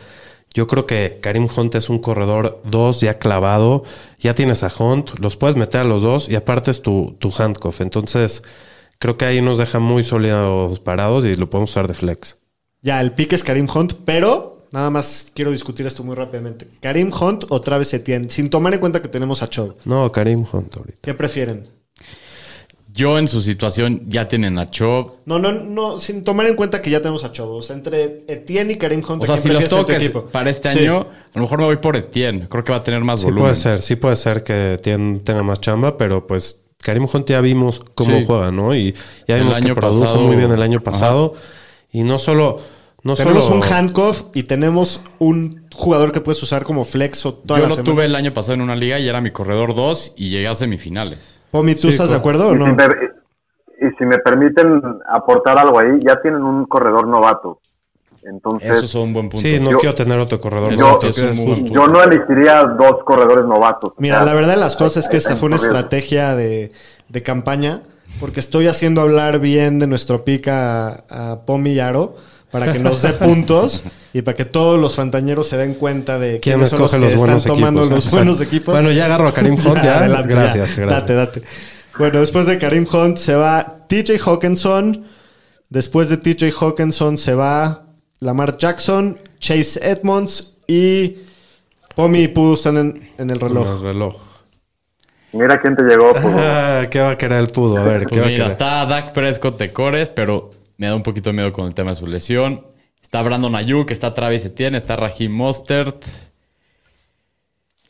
Yo creo que Karim Hunt es un corredor 2 ya clavado. Ya tienes a Hunt, los puedes meter a los dos y aparte es tu, tu handcuff. Entonces, creo que ahí nos deja muy sólidos parados y lo podemos usar de flex. Ya, el pick es Karim Hunt, pero nada más quiero discutir esto muy rápidamente. ¿Karim Hunt o Travis Etienne? Sin tomar en cuenta que tenemos a Chubb. No, Karim Hunt ahorita. ¿Qué prefieren? Yo en su situación ya tienen a Chubb. No, no, no, sin tomar en cuenta que ya tenemos a Chubb. O sea, entre Etienne y Karim Hunt. O sea, ¿a si los toques para este Sí. año, a lo mejor me voy por Etienne. Creo que va a tener más Sí volumen. puede ser, sí puede ser que tien- tenga más chamba, pero pues Karim Hunt ya vimos cómo Sí. juega, ¿no? Y ya El vimos que año produjo pasado- muy bien el año pasado. Y no solo... No Tenemos solo... un handcuff y tenemos un jugador que puedes usar como flex o toda Yo la lo semana. tuve el año pasado en una liga y era mi corredor 2 y llegué a semifinales. Pomi, ¿tú Sí, estás de acuerdo o Y, si no? me, y si me permiten aportar algo ahí, ya tienen un corredor novato. Entonces, Eso es un buen punto. Sí, no Yo- quiero tener otro corredor. Eso novato, yo no elegiría dos corredores novatos. O Mira, sea, la verdad de las cosas es que esta fue una estrategia de, de campaña, porque estoy haciendo hablar bien de nuestro pick a, a Pomi y Aro para que nos dé puntos y para que todos los fantañeros se den cuenta de ¿Quién quiénes son los que los están tomando equipos? los Exacto. buenos equipos. Bueno, ya agarro a Karim Hunt, ya. Adelante, gracias, ya. gracias. Date, date. Bueno, después de Karim Hunt se va TJ Hawkinson. Después de TJ Hawkinson se va Lamar Jackson, Chase Edmonds y Pomi y Pudu están en, en el reloj. El reloj. Mira quién te llegó. Ah, ¿Qué va a querer el pudo? A ver, ¿qué Pues va a mira, querer? está Dak Prescott de Cores, pero me da un poquito de miedo con el tema de su lesión. Está Brandon Ayuk, está Travis Etienne, está Raheem Mostert.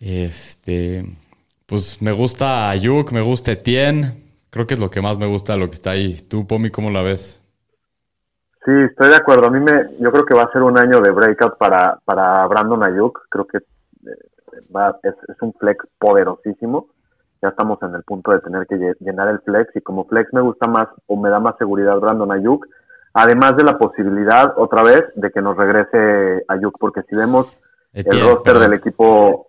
Este, pues me gusta Ayuk, me gusta Etienne. Creo que es lo que más me gusta de lo que está ahí. Tú, Pomi, ¿cómo la ves? Sí, estoy de acuerdo. A mí me, yo creo que va a ser un año de breakout para, para Brandon Ayuk. Creo que eh, va, es, es un flex poderosísimo. Ya estamos en el punto de tener que lle- llenar el flex y como flex me gusta más o me da más seguridad Brandon Ayuk. Además de la posibilidad otra vez de que nos regrese Ayuk, porque si vemos Etienne, el roster perdón. del equipo,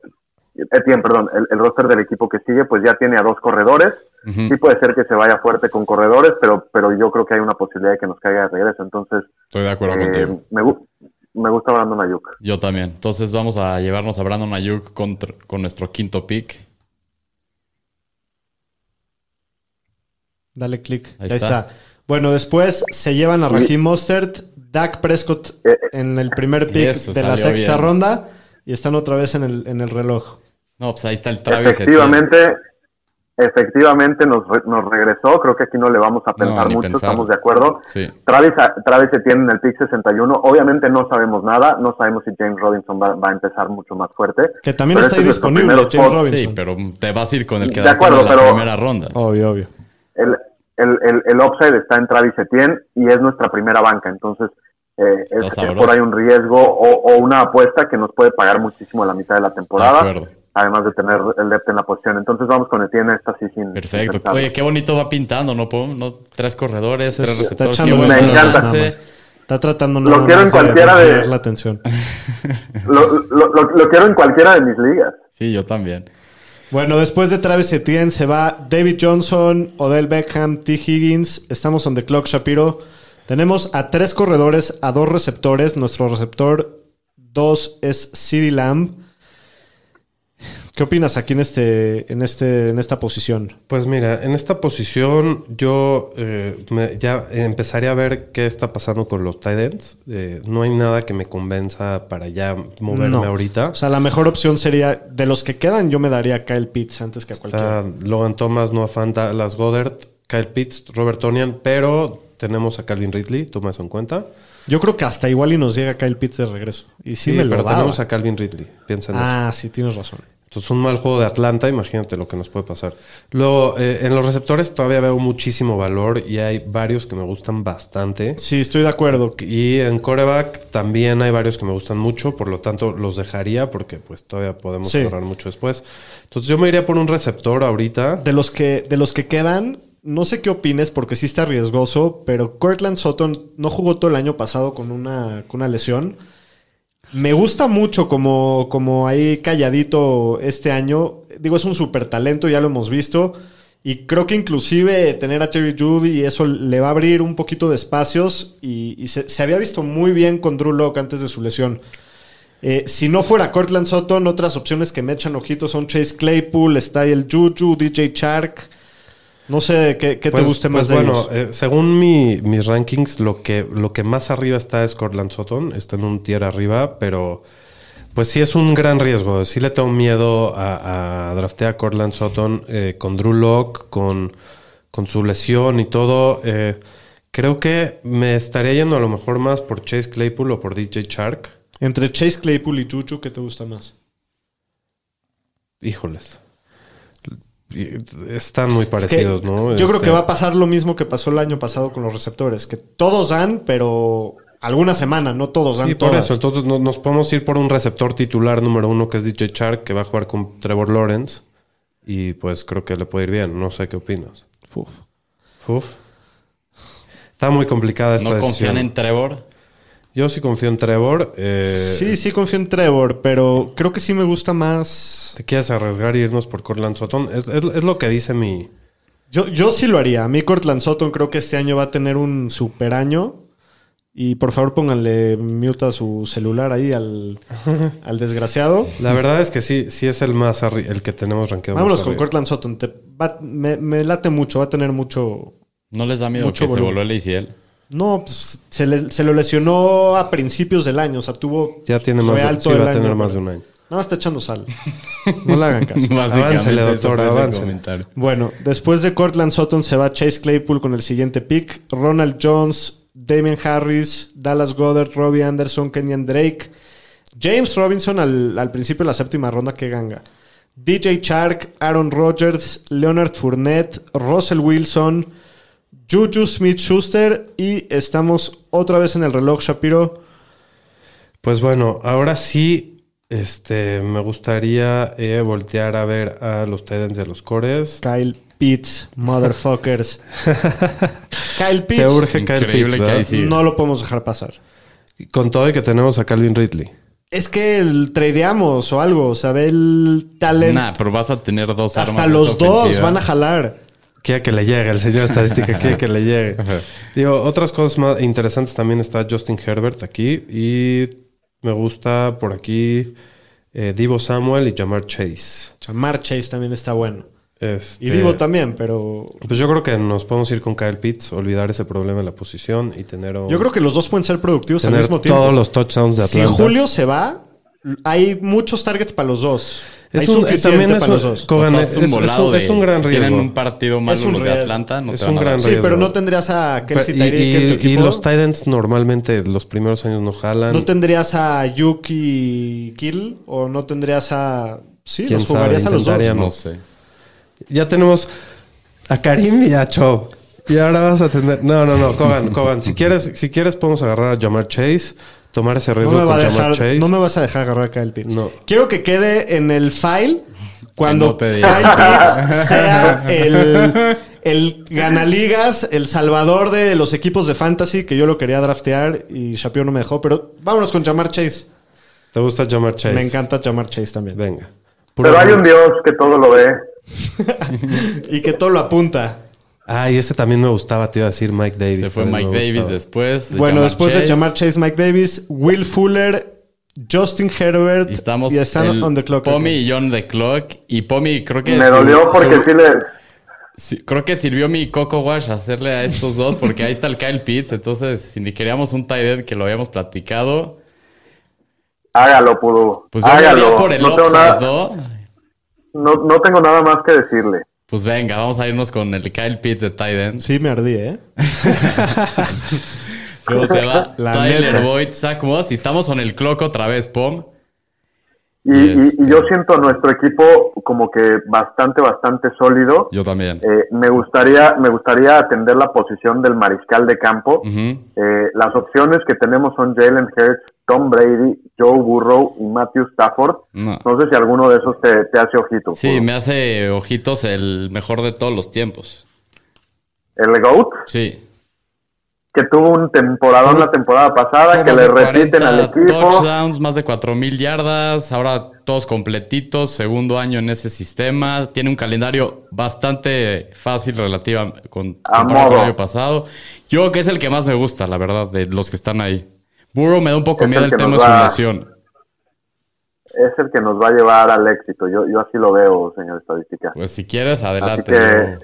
Etienne, perdón, el, el roster del equipo que sigue, pues ya tiene a dos corredores. Ujú. Sí puede ser que se vaya fuerte con corredores, pero, pero yo creo que hay una posibilidad de que nos caiga de regreso. Entonces, Estoy de acuerdo eh, contigo. me, me gusta Brandon Ayuk. Yo también. Entonces vamos a llevarnos a Brandon Ayuk contra- con nuestro quinto pick. Dale clic. Ahí Ahí, está. está. Bueno, después se llevan a Raheem Mostert, Dak Prescott Eh, en el primer pick Eso de la sexta bien. ronda y están otra vez en el, en el reloj. No, pues ahí está el Travis Etienne. Efectivamente, nos, re- nos regresó. Creo que aquí no le vamos a pensar mucho, pensar. estamos de acuerdo. Sí. Travis, Travis se tiene en el pick 61. Obviamente no sabemos nada. No sabemos si James Robinson va, va a empezar mucho más fuerte. Que también Pero está este ahí es nuestro disponible, James spot. Robinson. Sí, pero te vas a ir con el que De da acuerdo, en la pero- primera ronda. Obvio, obvio. el, el, el, el upside está en Travis Etienne y es nuestra primera banca. Entonces, eh, es, es por ahí un riesgo o, o una apuesta que nos puede pagar muchísimo a la mitad de la temporada. De acuerdo. Además de tener el depth en la posición. Entonces, vamos con Etienne, esta sí sin. Perfecto. Oye, qué bonito va pintando, ¿no? Pum? ¿no? Tres corredores, tres está receptores. buen Me encanta. nada balance. más. Está tratando Lo nada quiero en más de cualquiera de- desviar la atención. Lo, lo, lo, lo quiero en cualquiera de mis ligas. Sí, yo también. Bueno, después de Travis Etienne se va David Johnson, Odell Beckham, T. Higgins. Estamos on the clock, Shapiro. Tenemos a tres corredores, a dos receptores. Nuestro receptor 2 es CD Lamb. ¿Qué opinas aquí en, este, en, este, en esta posición? Pues mira, en esta posición yo eh, me- ya empezaría a ver qué está pasando con los tight ends. Eh, no hay nada que me convenza para ya moverme No. ahorita. O sea, la mejor opción sería, de los que quedan, yo me daría a Kyle Pitts antes que a cualquiera. Logan Thomas, Noah Fant, Las Goddard, Kyle Pitts, Robert Tonian, pero tenemos a Calvin Ridley, toma eso en cuenta. Yo creo que hasta igual y nos llega Kyle Pitts de regreso. Y sí, Sí, me lo pero daba. tenemos a Calvin Ridley, piensa en eso. Ah, sí, tienes razón. Entonces, un mal juego de Atlanta, imagínate lo que nos puede pasar. Luego, eh, en los receptores todavía veo muchísimo valor y hay varios que me gustan bastante. Sí, estoy de acuerdo. Y en coreback también hay varios que me gustan mucho, por lo tanto los dejaría porque pues todavía podemos Sí. ahorrar mucho después. Entonces yo me iría por un receptor ahorita. De los que, de los que quedan, no sé qué opines porque sí está riesgoso, pero Cortland Sutton no jugó todo el año pasado con una, con una lesión. Me gusta mucho como, como ahí calladito este año. Digo, es un súper talento, ya lo hemos visto. Y creo que inclusive tener a Terry Judy eso le va a abrir un poquito de espacios. Y, se, había visto muy bien con Drew Locke antes de su lesión. Eh, si no fuera Cortland Sutton, otras opciones que me echan ojitos son Chase Claypool, está el Juju, DJ Chark. No sé qué, qué Pues- te guste pues más de bueno, ellos. eh, según mi- mis rankings, lo que, lo que más arriba está es Cortland Sutton. Está en un tier arriba, pero pues sí es un gran riesgo. Sí le tengo miedo a, a draftear a Cortland Sutton eh, con Drew Lock, con, con su lesión y todo. Eh, creo que me estaría yendo a lo mejor más por Chase Claypool o por DJ Chark. Entre Chase Claypool y Juju, ¿qué te gusta más? Híjoles. Están muy Es que parecidos, ¿no? Yo creo Este, que va a pasar lo mismo que pasó el año pasado con los receptores, que todos dan, pero alguna semana, no todos dan Sí, por todas. eso. Entonces no- nos podemos ir por un receptor titular número uno que es DJ Chark, que va a jugar con Trevor Lawrence. Y pues creo que le puede ir bien. No sé qué opinas. Uf. Uf. Está muy complicada esta ¿No decisión. confían en Trevor? Yo sí confío en Trevor. eh, Sí, sí confío en Trevor, pero creo que sí me gusta más. ¿Te quieres arriesgar e irnos por Cortland Sutton? Es, es- es lo que dice mi... Yo, yo sí lo haría. A mí Cortland Sutton creo que este año va a tener un super año. Y por favor pónganle mute a su celular ahí al, al desgraciado. La verdad es que sí, sí es el más arri- el que tenemos rankeado. más Vámonos con. Cortland Sutton. Te- va- me, me late mucho, va a tener mucho... ¿No les da miedo Mucho que se volumen. voló el ACL? No, pues, se, le- se lo lesionó a principios del año. O sea, tuvo... Ya tiene más, de, sí, va a tener año, más de un año. Nada más está echando sal. No le hagan caso. Ese doctor, comentario. Bueno, después de Cortland Sutton se va Chase Claypool con el siguiente pick. Ronald Jones, Damien Harris, Dallas Goddard, Robbie Anderson, Kenyan Drake. James Robinson al, al principio de la séptima ronda, que ganga. DJ Chark, Aaron Rodgers, Leonard Fournette, Russell Wilson, Juju Smith Schuster y estamos otra vez en el reloj, Shapiro. Pues bueno, ahora sí, este, me gustaría eh, voltear a ver a los Titans de los Cores. Kyle Pitts, motherfuckers. Kyle Te Pitts. urge Kyle Increíble Pitts, ahí sí. No lo podemos dejar pasar. Con todo y que tenemos a Calvin Ridley. Es que el tradeamos o algo, o sea, ve el talento. Nah, pero vas a tener dos armas. Hasta de los dos ofensiva. van a jalar. Quiere que le llegue, el señor estadística quiere que le llegue. Digo, otras cosas más interesantes también está Justin Herbert aquí. Y me gusta por aquí eh, Divo Samuel y Jamar Chase. Chamar Chase también está bueno. Este, Y Divo también, pero Pues yo creo que nos podemos ir con Kyle Pitts, olvidar ese problema en la posición y tener, un- yo creo que los dos pueden ser productivos al mismo tiempo. todos los touchdowns de si Atlanta. Julio se va, hay muchos targets para los dos. Es hay un- también es un-. Kogan, es, un es volado un, es gran si Tienen riesgo. un partido malo Es un los de riesgo. Atlanta. No Es te van un a gran Sí, riesgo. pero no tendrías a Kelsey Pero- y, y- y los Titans normalmente los primeros años no jalan. ¿No tendrías a Yuki Kill o no tendrías a... Sí, ¿Quién los jugarías sabe? a los dos. No sé. Ya tenemos a Karim y a Chov. Y ahora vas a tener. No, no, no, Kogan, Kogan. Si quieres, si quieres, podemos agarrar a Jamar Chase, tomar ese No riesgo me, va con dejar, Chase. no me vas a dejar agarrar a Kyle Pitts. No. Quiero que quede en el file cuando no Kyle. Pitts sea el, el ganaligas, el salvador de los equipos de fantasy, que yo lo quería draftear y Shapiro no me dejó. Pero vámonos con Jamar Chase. ¿Te gusta Jamar Chase? Me encanta Jamar Chase también. Venga. Pero hay un Dios que todo lo ve. Y que todo lo apunta. Ay, ese también me gustaba, te iba a decir Mike Davis. Se fue Mike Davis gustaba. después. de Bueno, después de llamar Chase Mike Davis, Will Fuller, Justin Herbert Y estamos y están el on the clock. Pomi y John the Clock. Y Pomi creo que... Me su- dolió porque su- sí le... sí, creo que sirvió mi Coco Wash hacerle a estos dos porque ahí está el Kyle Pitts. Entonces, si ni queríamos un tight end que lo habíamos platicado, Hágalo, Pudu. pues yo Hágalo. iría por el no, tengo upside, nada, ¿no? no, no tengo nada más que decirle. Pues venga, vamos a irnos con el Kyle Pitts de tight end. Sí, me ardí, ¿eh? Luego se va La Tyler neta. Boyd, Zach Moss. Y estamos on el clock otra vez, Pom. Y, este- y yo siento a nuestro equipo como que bastante, bastante sólido. Yo también. Eh, me gustaría me gustaría atender la posición del mariscal de campo. Eh, las opciones que tenemos son Jalen Hurts, Tom Brady, Joe Burrow y Matthew Stafford. No. No sé si alguno de esos te, te hace ojito. Sí, me hace ojitos el mejor de todos los tiempos. El GOAT, Sí. que tuvo un temporadón la temporada pasada, que le repiten 40 al equipo. Touchdowns, más de 4000 yardas, ahora todos completitos, segundo año en ese sistema. Tiene un calendario bastante fácil relativa con, con el año pasado. Yo creo que es el que más me gusta, la verdad, de los que están ahí. Burrow me da un poco Es miedo el tema de su va- lesión. Es el que nos va a llevar al éxito. Yo, yo así lo veo, señor estadística. Pues si quieres, adelante. que-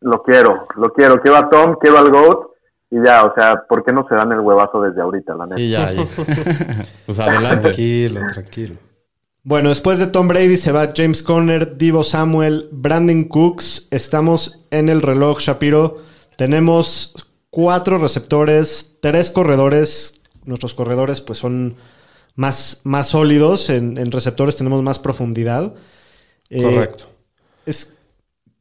Lo quiero, lo quiero. Quiero a Tom, quiero al GOAT. Y ya, o sea, ¿por qué no se dan el huevazo desde ahorita, la neta? Sí, ya, ya. pues adelante. Tranquilo, tranquilo. Bueno, después de Tom Brady se va James Conner, Divo Samuel, Brandon Cooks. Estamos en el reloj, Shapiro. Tenemos cuatro receptores, tres corredores. Nuestros corredores pues son más, más sólidos. En, en receptores tenemos más profundidad. Eh, Correcto. Es,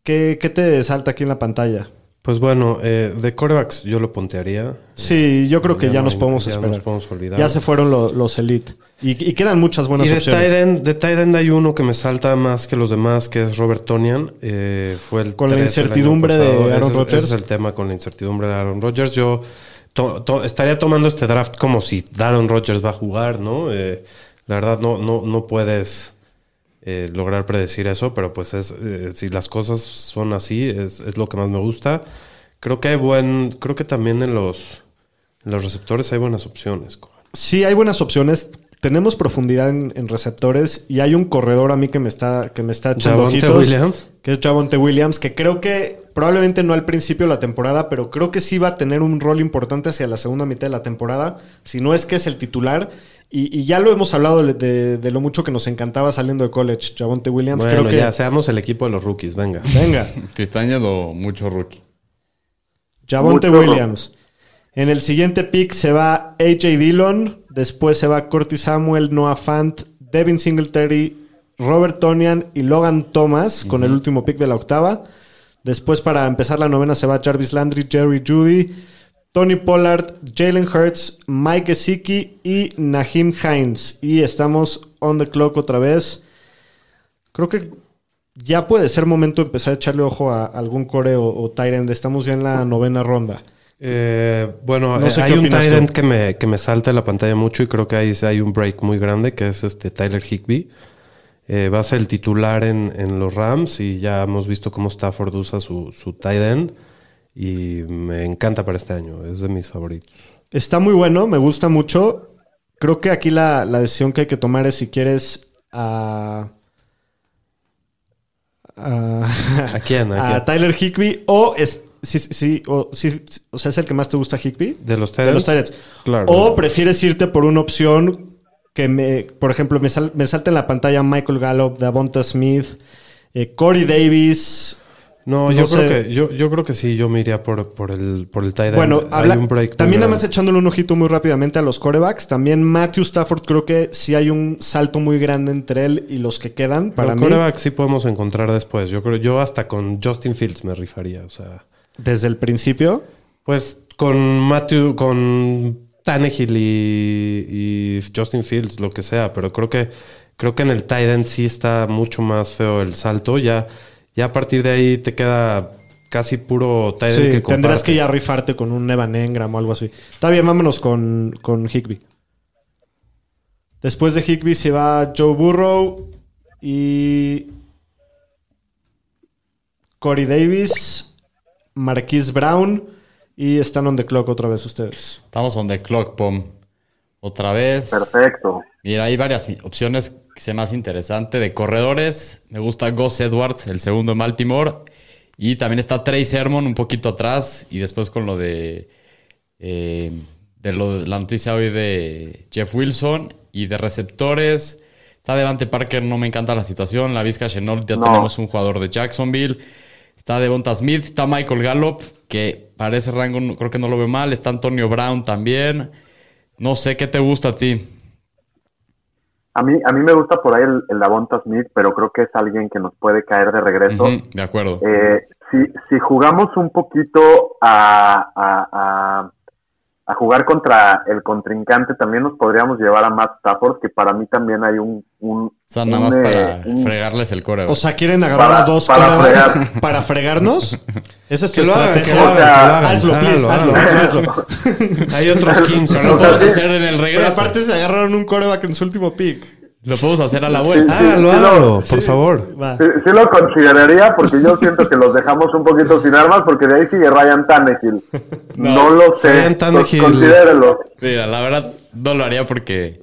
¿qué, qué te salta aquí en la pantalla? Pues bueno, eh, de corebacks yo lo pontearía. Sí, yo creo que ya, Ya no nos podemos ya esperar. nos podemos olvidar. Ya se fueron lo- los elite. Y, y quedan muchas buenas y de opciones. tight, end, de tight end hay uno que me salta más que los demás, que es Robert Tonian. Eh, fue el Con la 13 el año incertidumbre de. Aaron Rodgers. Ese es el tema con la incertidumbre de Aaron Rodgers. Yo estaría tomando este draft como si Aaron Rodgers va a jugar, ¿no? Eh, la verdad no, no, no puedes eh, lograr predecir eso, pero pues es eh, si las cosas son así, es, es lo que más me gusta. Creo que hay buen, creo que también en los, en los receptores hay buenas opciones. Sí, hay buenas opciones. Tenemos profundidad en, en receptores y hay un corredor a mí que me está, que me está echando Javonte ojitos, Williams. que es Javonte Williams, que creo que probablemente no al principio de la temporada, pero creo que sí va a tener un rol importante hacia la segunda mitad de la temporada, si no es que es el titular. Y, y ya lo hemos hablado de, de- de lo mucho que nos encantaba saliendo de college, Javonte Williams. Bueno, creo que ya seamos el equipo de los rookies, venga. venga, Te yendo mucho rookie. Javonte. Williams. En el siguiente pick se va AJ Dillon, después se va Curtis Samuel, Noah Fant, Devin Singletary, Robert Tonian y Logan Thomas con el último pick de la octava. Después para empezar la novena se va Jarvis Landry, Jerry Judy, Tony Pollard, Jalen Hurts, Mike Gesicki y Naheem Hines. Y estamos on the clock otra vez. Creo que ya puede ser momento de empezar a echarle ojo a algún core o, o end. Estamos ya en la novena ronda. Eh, bueno, No eh, sé hay un tight end que me, que me salta en la pantalla mucho y creo que ahí hay un break muy grande que es este Tyler Higby. Eh, va a ser el titular en, en los Rams y ya hemos visto cómo Stafford usa su, su tight end y me encanta para este año, es de mis favoritos. Está muy bueno, me gusta mucho. Creo que aquí la, la decisión que hay que tomar es si quieres a. a, ¿A quién? ¿A? Tyler Higby o es, sí, sí, o, sí, o sea, es el que más te gusta Higby. De los tight De los ends. Claro. O prefieres irte por una opción que me, por ejemplo, me, sal- me salta en la pantalla Michael Gallup, Davonta Smith, eh, Corey Davis. No, no yo, sé. creo que, yo, yo creo que sí, yo me iría por, por, el, por el tight. Bueno, Hay un break también nada más echándole un ojito muy rápidamente a los corebacks. También Matthew Stafford creo que sí hay un salto muy grande entre él y los que quedan. Para Para mí, coreback sí podemos encontrar después. Yo creo, yo hasta con Justin Fields me rifaría, o sea... desde el principio. Pues con Matthew, con Tannehill y, y Justin Fields, lo que sea, pero creo que creo que en el tight end sí está mucho más feo el salto. Ya, ya a partir de ahí te queda casi puro tight end Sí, que tendrás que ya rifarte con un Evan Engram o algo así. Está bien, vámonos con, con Higby. Después de Higby se va Joe Burrow y Corey Davis. Marquise Brown y están on the clock otra vez ustedes. Estamos on the clock, Pom. Otra vez. Perfecto. Mira, hay varias opciones que se más interesante. De corredores, me gusta Gus Edwards, el segundo en Baltimore. Y también está Trey Sermon un poquito atrás. Y después con lo de, eh, de lo- la noticia hoy de Jeff Wilson. Y de receptores, está Devante Parker, no me encanta la situación. La Vizca Chenault, ya No. tenemos un jugador de Jacksonville. Está Devonta Smith, está Michael Gallup, que para ese rango no- creo que no lo veo mal. Está Antonio Brown también. No sé qué te gusta a ti. A mí, a mí me gusta por ahí el, el Davonta Smith, pero creo que es alguien que nos puede caer de regreso. De acuerdo. Eh, si, si jugamos un poquito a, a, a- a jugar contra el contrincante, también nos podríamos llevar a Matt Stafford, que para mí también hay un... un o sea, nada un, más eh, para un- fregarles el core. O sea, ¿quieren agarrar Para- a dos para fregar. para fregarnos? Esa es tu Que lo hagan, estrategia. que lo hagan, que lo hagan. Hazlo, hazlo, hazlo, hazlo. Hay otros 15. Pero lo podemos sí. hacer en el Pero regreso. aparte se agarraron un quarterback en su último pick. Lo podemos hacer a la vuelta. Sí, sí, hágalo, no, por favor. Sí, sí lo consideraría porque yo siento que los dejamos un poquito sin armas porque de ahí sigue Ryan Tannehill. No, lo sé. Ryan Tannehill. Considérelo. Mira, la verdad no lo haría porque,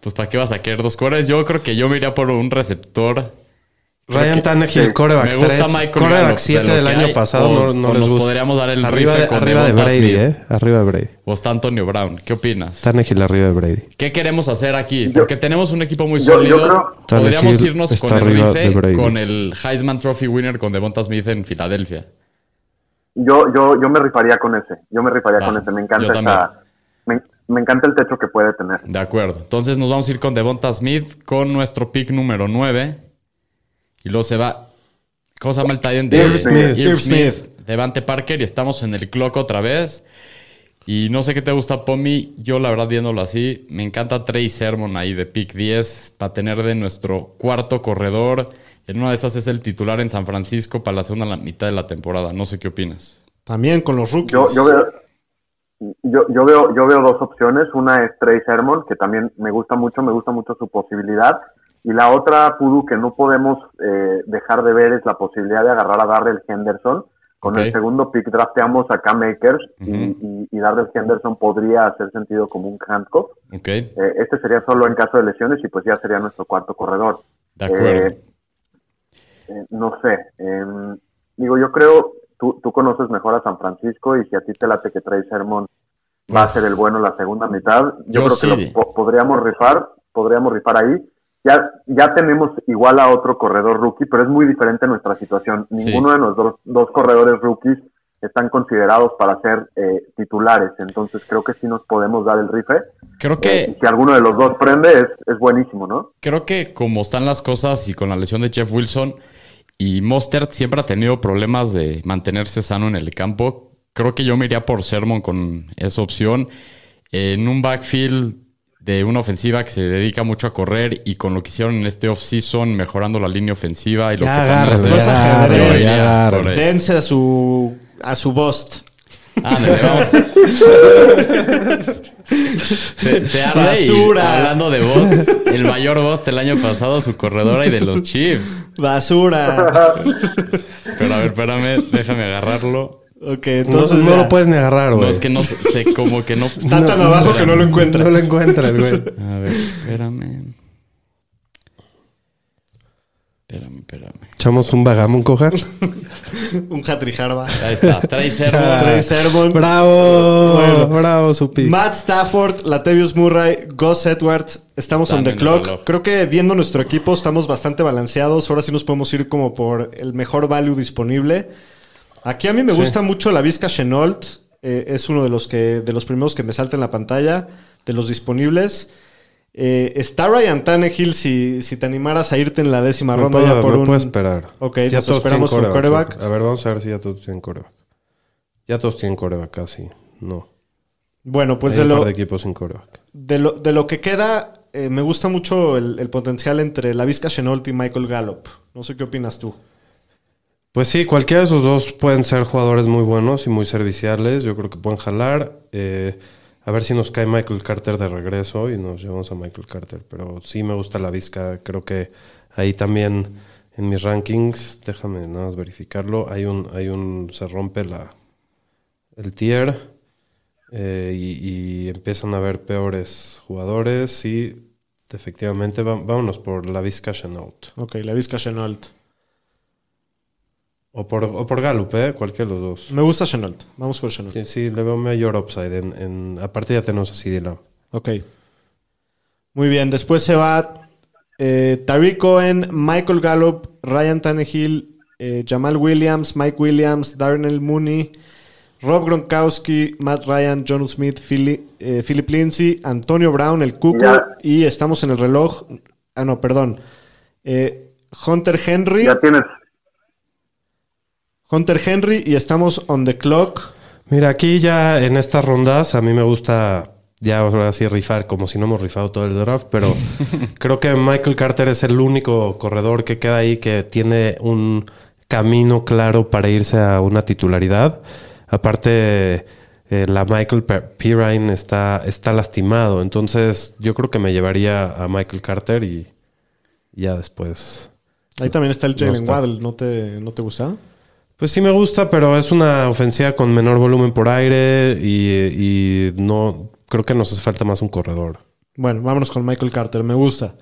pues, ¿para qué vas a querer dos cores? Yo creo que yo me iría por un receptor. Ryan Tannehill, coreback Me gusta 3. Michael Coreback Gallup, 7 de del año hay, pasado o- no, o no les nos gusta. podríamos dar el arriba de, con arriba de Brady, Smith. ¿eh? Arriba de Brady. O está Antonio Brown. ¿Qué opinas? Tannehill arriba de Brady. ¿Qué queremos hacer aquí? Yo- Porque tenemos un equipo muy yo- yo sólido. creo- Podríamos irnos con el rife con el Heisman Trophy winner con Devonta Smith en Filadelfia. Yo, yo, yo me rifaría con ese. Yo me rifaría Va, con ese. Me encanta también. Me, encanta el techo que puede tener. De acuerdo. Entonces nos vamos a ir con Devonta Smith con nuestro pick número 9. Y luego se va. ¿Cómo se llama el de Irv Smith. Irv Irv Smith. Smith. Devante Parker y estamos en el clock otra vez. Y no sé qué te gusta, Pomi. Yo, la verdad, viéndolo así, me encanta Trey Sermon ahí de pick 10 para tener de nuestro cuarto corredor. En una de esas es el titular en San Francisco para la segunda la- mitad de la temporada. No sé qué opinas. También con los rookies. Yo, yo veo, yo, yo veo, yo veo dos opciones. Una es Trey Sermon, que también me gusta mucho, me gusta mucho su posibilidad. Y la otra, Pudu, que no podemos eh, dejar de ver es la posibilidad de agarrar a Darrell Henderson. Con el segundo pick drafteamos a Cam Akers y- Ujú. y, y Darrell Henderson podría hacer sentido como un handcuff. ¿Ok? Eh, este sería solo en caso de lesiones y pues ya sería nuestro cuarto corredor. De acuerdo. Eh, eh, no sé. em, digo, yo creo, tú, tú conoces mejor a San Francisco y si a ti te late que Trey Sermon va a Pues, ser el bueno en la segunda mitad, yo, yo creo sí. que lo po- podríamos rifar, podríamos rifar ahí. Ya, ya tenemos igual a otro corredor rookie, pero es muy diferente nuestra situación. Sí. Ninguno de los dos, dos corredores rookies están considerados para ser eh, titulares, entonces creo que sí nos podemos dar el rife. Creo Eh, que y si alguno de los dos prende, es, es buenísimo, ¿no? creo que como están las cosas y con la lesión de Jeff Wilson y Mostert siempre ha tenido problemas de mantenerse sano en el campo, creo que yo me iría por Sermon con esa opción. En un backfield de una ofensiva que se dedica mucho a correr y con lo que hicieron en este offseason, mejorando la línea ofensiva y lo Ya que agárralo, ya agárralo, ya agárralo. Dense a su, a su bust. Ándale, vamos. Se, se y Basura. hablando de voz, el mayor voz del año pasado, su corredora y de los Chiefs. Basura. Pero a ver, espérame, déjame agarrarlo. ok, No, entonces no ya. lo puedes ni agarrar, güey. No, es que no sé, como que no. Está tan abajo que no lo encuentra. No lo encuentras, güey. A ver, espérame. Espérame, espérame. Echamos un vagamon cojar. Un Hatri Harba. Ahí está, Trey Sermon. Trey Sermon. Bravo, Bueno. bravo, Supi. Matt Stafford, Latavius Murray, Gus Edwards, estamos Están on the clock. reloj. Creo que viendo nuestro equipo estamos bastante balanceados. Ahora sí nos podemos ir como por el mejor value disponible. Aquí a mí me Sí. gusta mucho la Vizca Chenault. Eh, es uno de los que de los primeros que me salta en la pantalla de los disponibles. Eh, está Ryan Tannehill si, si te animaras a irte en la décima Me ronda puedo, ya por me un. puedo esperar. Ok, Ya nos todos esperamos tienen con quarterback. A ver, vamos a ver si ya todos tienen coreback. Ya todos tienen coreback casi. No. Bueno, pues Hay de un lo, par de equipos sin coreback. De lo, de lo que queda, eh, me gusta mucho el, el potencial entre la Vizca Chenault y Michael Gallup. No sé qué opinas tú. Pues sí, cualquiera de esos dos pueden ser jugadores muy buenos y muy serviciales. Yo creo que pueden jalar. Eh, a ver si nos cae Michael Carter de regreso y nos llevamos a Michael Carter. Pero sí me gusta la Vizca. Creo que ahí también en mis rankings, déjame nada más verificarlo, hay un, hay un, se rompe la, el tier eh, y, empiezan a haber peores jugadores y efectivamente va- vámonos por la Vizca Chenault. Ok, la Vizca Chenault. O por, o por Gallup, ¿eh? Cualquiera de los dos. Me gusta Chenault. Vamos con Chenault. Sí, sí, le veo mayor upside. En, en, aparte ya tenemos a CD Lamb. Ok. Muy bien. Después se va eh, Tariq Cohen, Michael Gallup, Ryan Tannehill, eh, Jamal Williams, Mike Williams, Darnell Mooney, Rob Gronkowski, Matt Ryan, John Smith, Philly- eh, Philip Lindsay, Antonio Brown, el Cuco. Ya. Y estamos en el reloj. Ah, no, perdón. Eh, Hunter Henry. Ya tienes, Hunter Henry y estamos on the clock. Mira, aquí ya en estas rondas a mí me gusta ya ahora sí rifar como si no hemos rifado todo el draft, pero creo que Michael Carter es el único corredor que queda ahí que tiene un camino claro para irse a una titularidad. Aparte, eh, la Michael Pirine está, está lastimado, entonces yo creo que me llevaría a Michael Carter y ya después... Ahí también está el No Jalen está. Waddle. ¿No te, ¿No te gusta? Pues sí me gusta, pero es una ofensiva con menor volumen por aire y, y no creo que nos hace falta más un corredor. Bueno, vámonos con Michael Carter. Me gusta.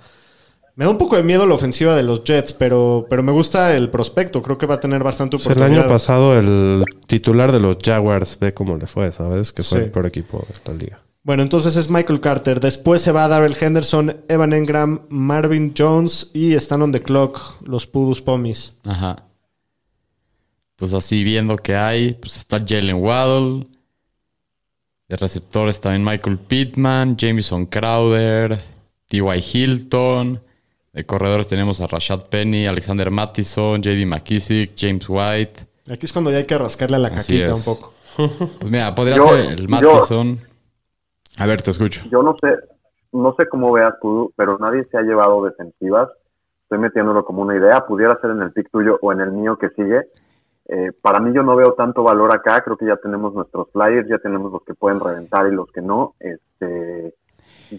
Me da un poco de miedo la ofensiva de los Jets, pero, pero me gusta el prospecto. Creo que va a tener bastante O sea, el oportunidad. año pasado el titular de los Jaguars ve cómo le fue, ¿sabes? Que fue Sí. el peor equipo de la liga. Bueno, entonces es Michael Carter. Después se va Darrell Henderson, Evan Engram, Marvin Jones y están on the clock los Pudus Pomis. Ajá. Pues así viendo que hay, pues está Jalen Waddle. De receptores también Michael Pittman, Jameson Crowder, T.Y. Hilton. De corredores tenemos a Rashad Penny, Alexander Mattison, J.D. McKissick, James White. Aquí es cuando ya hay que rascarle a la Así caquita un poco. Pues mira, podría Yo- ser el yo- Mattison. A ver, te escucho. yo no sé, no sé cómo veas tú, pero nadie se ha llevado defensivas. Estoy metiéndolo como una idea, pudiera ser en el pick tuyo o en el mío que sigue. Eh, para mí yo no veo tanto valor acá, creo que ya tenemos nuestros flyers, ya tenemos los que pueden reventar y los que no. Este,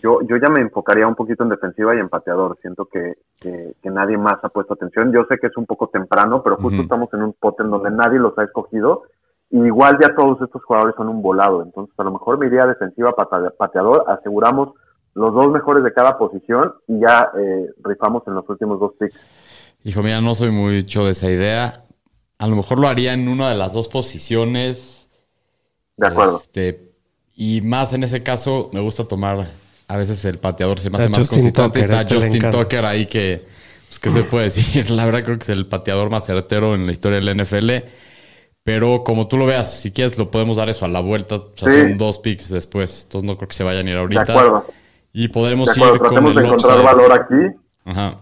yo, yo ya me enfocaría un poquito en defensiva y en pateador. Siento que, que, que nadie más ha puesto atención. Yo sé que es un poco temprano, pero justo estamos en un pot en donde nadie los ha escogido. Y igual ya todos estos jugadores son un volado. Entonces a lo mejor me iría a defensiva pateador, aseguramos los dos mejores de cada posición y ya eh, rifamos en los últimos dos picks. Hijo, mira, no soy mucho de esa idea. A lo mejor lo haría en una de las dos posiciones. De acuerdo. Este, y más en ese caso, me gusta tomar a veces el pateador, se me A hace más Justin consistente. Tucker, Está le Justin. Tucker ahí que, pues, ¿qué se puede decir? La verdad creo que es el pateador más certero en la historia del NFL. Pero como tú lo veas, si quieres lo podemos dar eso a la vuelta. O sea, Sí. son dos picks después. Entonces no creo que se vayan a ir De ahorita. acuerdo. Y podremos De acuerdo. ir con Tratemos de el encontrar upside. valor aquí. Ajá.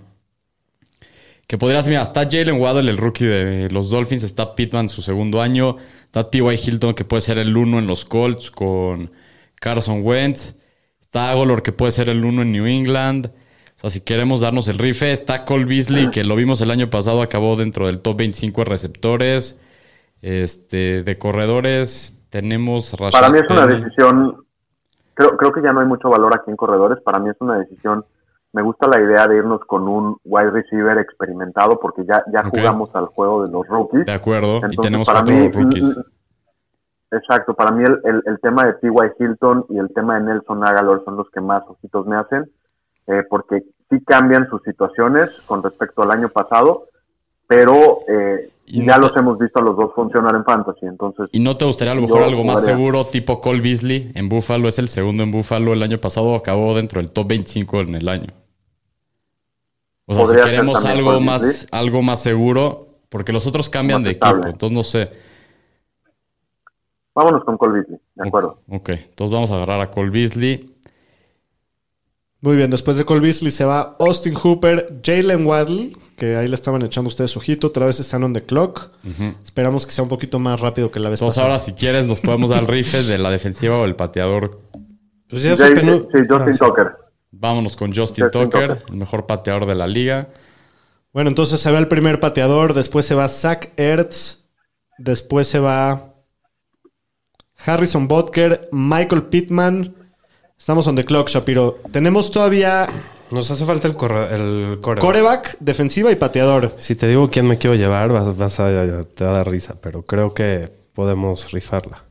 Que podrías, mira, está Jalen Waddle, el rookie de los Dolphins, está Pittman su segundo año, está T.Y. Hilton, que puede ser el uno en los Colts con Carson Wentz, está Agolor, que puede ser el uno en New England. O sea, si queremos darnos el rife, está Cole Beasley, que lo vimos el año pasado, acabó dentro del top 25 de receptores. Este, de corredores, tenemos Rashad Para mí es una Penny. decisión, creo, creo que ya no hay mucho valor aquí en corredores, para mí es una decisión, me gusta la idea de irnos con un wide receiver experimentado porque ya, ya jugamos al juego de los rookies. De acuerdo, y Entonces, tenemos para cuatro mí, rookies. Exacto, para mí el, el, el tema de T.Y. Hilton y el tema de Nelson Agalor son los que más ojitos me hacen, eh, porque sí cambian sus situaciones con respecto al año pasado, pero eh, Y ya no los hemos visto a los dos funcionar en fantasy, entonces ¿Y no te gustaría a lo mejor algo más jugaría. seguro, tipo Cole Beasley en Buffalo? Es el segundo en Buffalo. El año pasado acabó dentro del top 25 en el año. O sea, si queremos algo más, algo más seguro, porque los otros cambian Más de estable. equipo. Entonces no sé. vámonos con Cole Beasley, de acuerdo. Ok, entonces vamos a agarrar a Cole Beasley. Muy bien, después de Cole Beasley se va Austin Hooper, Jalen Waddle, que ahí le estaban echando ustedes ojito, otra vez están on the clock. Esperamos que sea un poquito más rápido que la vez Entonces pasada. ahora si quieres nos podemos dar el rife de la defensiva o el pateador. Pues ya Jay- supe, ¿no? sí, Justin Ah, sí. Tucker. Vámonos con Justin, Justin Tucker, Tucker. el mejor pateador de la liga. Bueno, entonces se va el primer pateador, después se va Zach Ertz, después se va Harrison Butker, Michael Pittman. Estamos on the clock, Shapiro. Tenemos todavía Nos hace falta el, corre- el core. coreback, defensiva y pateador. Si te digo quién me quiero llevar, vas, vas a, te va a dar risa, pero creo que podemos rifarla.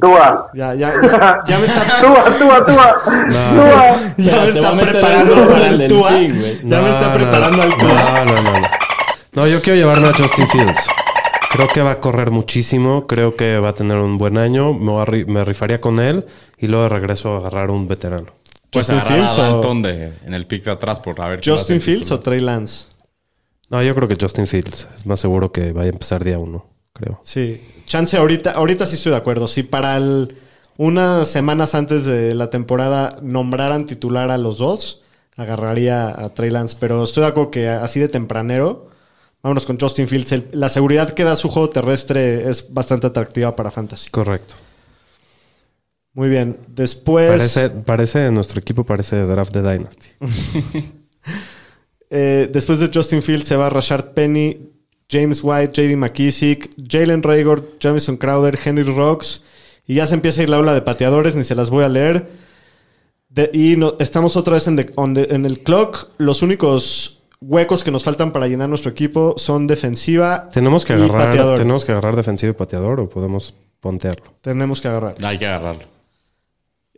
Tua. Ya, ya, ya, ya me está, Tua, Tua, Tua. Tua. ya me está preparando para el Tua. Ya me está No, preparando no, al Tua. No, no, no, no. No, yo quiero llevarme a Justin Fields. Creo que va a correr muchísimo. Creo que va a tener un buen año. Me, voy a ri- me rifaría con él y luego de regreso a agarrar un veterano. Pues Justin Fields a o- de, en el pick de atrás por a ver ¿Justin Fields o. Trey Lance? No, yo creo que Justin Fields. Es más seguro que vaya a empezar día uno, creo. Sí. Chance ahorita, ahorita sí estoy de acuerdo. Si para el- unas semanas antes de la temporada nombraran titular a los dos, agarraría a Trey Lance. Pero estoy de acuerdo que así de tempranero, vámonos con Justin Fields. El- la seguridad que da su juego terrestre es bastante atractiva para Fantasy. Correcto. Muy bien. Después. Parece, parece, nuestro equipo parece Draft de Dynasty. Eh, después de Justin Fields se va Rashard Penny, James White, JD McKissick, Jalen Raygor, Jamison Crowder, Henry Rocks. Y ya se empieza a ir la ola de pateadores, ni se las voy a leer. De- y no- estamos otra vez en, the- on the- en el clock. Los únicos huecos que nos faltan para llenar nuestro equipo son defensiva ¿Tenemos que y agarrar, pateador. ¿tenemos que agarrar defensivo y pateador o podemos pontearlo? Tenemos que agarrar. Hay que agarrarlo.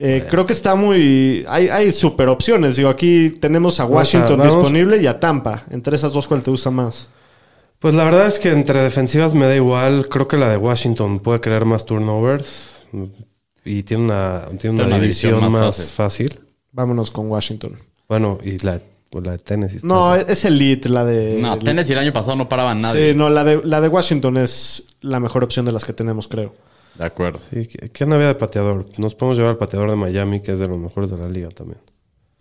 Eh, creo que está muy... Hay, hay super opciones. Digo, aquí tenemos a Washington vamos- disponible y a Tampa. Entre esas dos, ¿cuál te gusta más? Pues la verdad es que entre defensivas me da igual. Creo que la de Washington puede crear más turnovers y tiene una, tiene una, división, división más, más fácil. Vámonos con Washington. Bueno, y la, la de Tennessee. está- No, es elite la de. No, Tennessee el año pasado no paraba nadie. Sí, no, la de, la de Washington es la mejor opción de las que tenemos, creo. De acuerdo. Sí, ¿qué, qué no había de pateador? Nos podemos llevar al pateador de Miami, que es de los mejores de la liga también.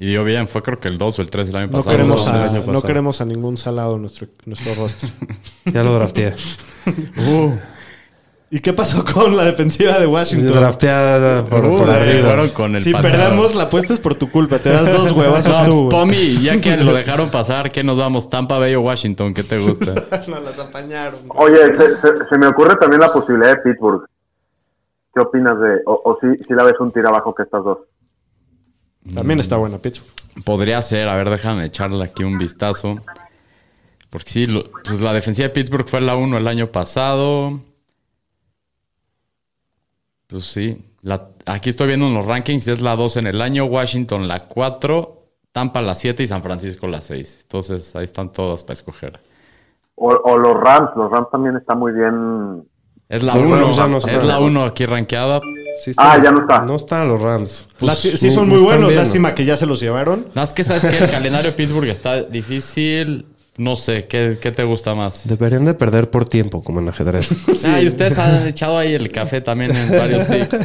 Y dio bien, fue creo que el 2 o el 3 el año No pasado. queremos, a, del año no queremos a ningún salado en nuestro, nuestro roster. Ya lo drafteé. Uh, ¿Y qué pasó con la defensiva de Washington? Drafteada por, uh, por se arriba. fueron con el si perdemos, la apuesta es por tu culpa. Te das dos huevazos No, tú. pues. Pomi, ya que lo dejaron pasar, ¿qué nos vamos? ¿Tampa Bay o Washington? ¿Qué te gusta? no las apañaron. Oye, se, se- se me ocurre también la posibilidad de Pittsburgh. ¿Qué opinas de.? O, o si, si la ves un tiro abajo que estas dos? También está buena, Pittsburgh. Podría ser, a ver, déjame echarle aquí un vistazo. Porque sí, lo- pues la defensiva de Pittsburgh fue la 1 el año pasado. Pues sí. la- aquí estoy viendo en los rankings, es la 2 en el año, Washington la 4, Tampa la 7 y San Francisco la 6. Entonces ahí están todas para escoger. O, o los Rams. Los Rams también están muy bien. Es la Los 1, Rams ya no es la 1 aquí rankeada. Sí Ah, ya no está. No están los Rams. La- sí, sí son muy buenos. bien, Lástima que ya se los llevaron. Nada más que sabes que el calendario de Pittsburgh está difícil. No sé, ¿qué, qué te gusta más? Deberían de perder por tiempo, como en ajedrez. Ah, y ustedes han echado ahí el café también en varios picks.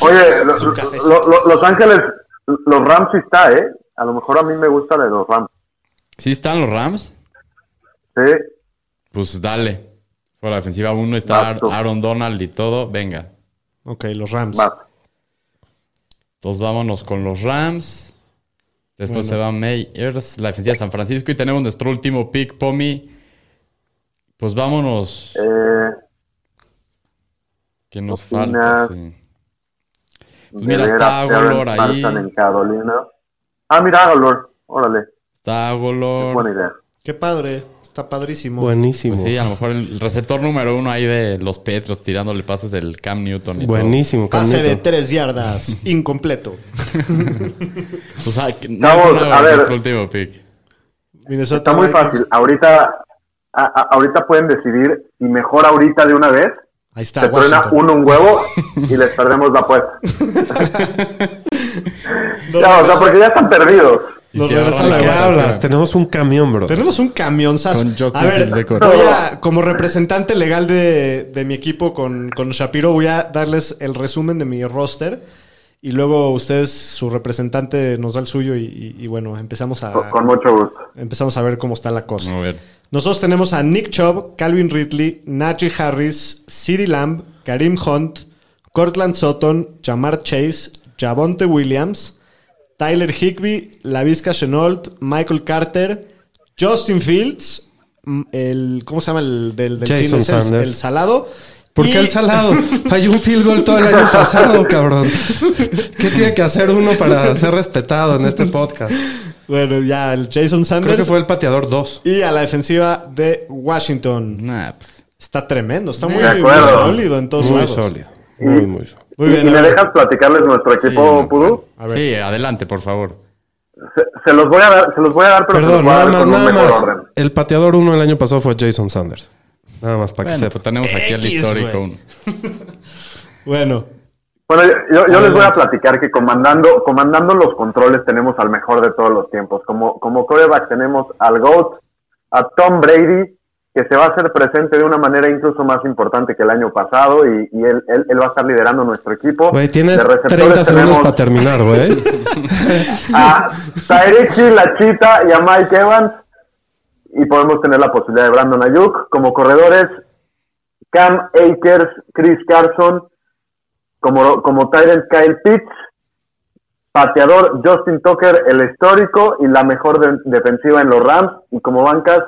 Oye, lo- Su lo- Los Ángeles. Los Rams sí está, ¿eh? A lo mejor a mí me gusta la de los Rams. ¿Sí están los Rams? Sí. Pues dale. Por la defensiva 1 está. Aaron Donald y todo. Venga. Ok, los Rams. Más. Entonces vámonos con los Rams. Después se va Meyers, la defensiva de San Francisco. Y tenemos nuestro último pick, Pomi. Pues vámonos. Eh, ¿Qué nos falta? Sí. Pues mira, está Agolor ahí. Marshall en Carolina. Ah, mira, Agolor. Órale. Está Agolor. Buena idea. Qué padre. Está padrísimo. Buenísimo. Pues sí, a lo mejor el receptor número uno ahí de los Petros tirándole pases del Cam Newton y Buenísimo. Cam Pase de tres yardas. incompleto. todo. Que no Vamos, es a ver. nuestro último pick. Minnesota Está muy fácil. Ahorita, a- a- ahorita pueden decidir y mejor ahorita de una vez. Ahí está. Se truena uno un huevo y les perdemos la apuesta. Nos Ya, o sea, porque ya están perdidos. Nos agarran la ¿Qué hablas? Tenemos un camión, bro. Tenemos un camionzazo. Con Justin a ver, voy a- como representante legal de, de mi equipo con, con Shapiro, voy a darles el resumen de mi roster. Y luego ustedes, su representante, nos da el suyo y, y- y bueno, empezamos a, Con, con mucho gusto. empezamos a ver cómo está la cosa. A ver. Nosotros tenemos a Nick Chubb, Calvin Ridley, Najee Harris, CeeDee Lamb, Karim Hunt, Cortland Sutton, Jamar Chase, Javonte Williams, Tyler Higby, Lavisca Chenault, Michael Carter, Justin Fields, mm, el ¿cómo se llama el del, del Jason el- Sanders. el salado. ¿Por Y- qué el salado? Falló un field goal todo el año pasado, cabrón. ¿Qué tiene que hacer uno para ser respetado en este podcast? Bueno, ya el Jason Creo Sanders. que fue el pateador 2. Y a la defensiva de Washington. Nah, pues, Está tremendo, está muy, muy sólido en todos Muy lados. sólido. Muy, muy. Muy y- bien, y me ver. dejas platicarles nuestro equipo, Sí. A ver. Sí, adelante, por favor. Se, se los voy a dar, se los voy a dar, pero se los Perdón, voy a nada dar más, con un nada mejor más. orden. El pateador uno el año pasado fue Jason Sanders. Nada más para que Bueno, sepa. pues tenemos aquí el X, histórico. güey. Bueno, Bueno, yo les voy a platicar que comandando, comandando los controles tenemos al mejor de todos los tiempos. Como, como coreback tenemos al GOAT, a Tom Brady, que se va a hacer presente de una manera incluso más importante que el año pasado y, y él, él- él va a estar liderando nuestro equipo. Güey, tienes De receptores 30 segundos para terminar, güey. a Hill, la Chita y a Mike Evans. Y podemos tener la posibilidad de Brandon Ayuk. Como corredores, Cam Akers, Chris Carson. Como, como Tyrant Kyle Pitts. Pateador Justin Tucker, el histórico y la mejor de- defensiva en los Rams. Y como bancas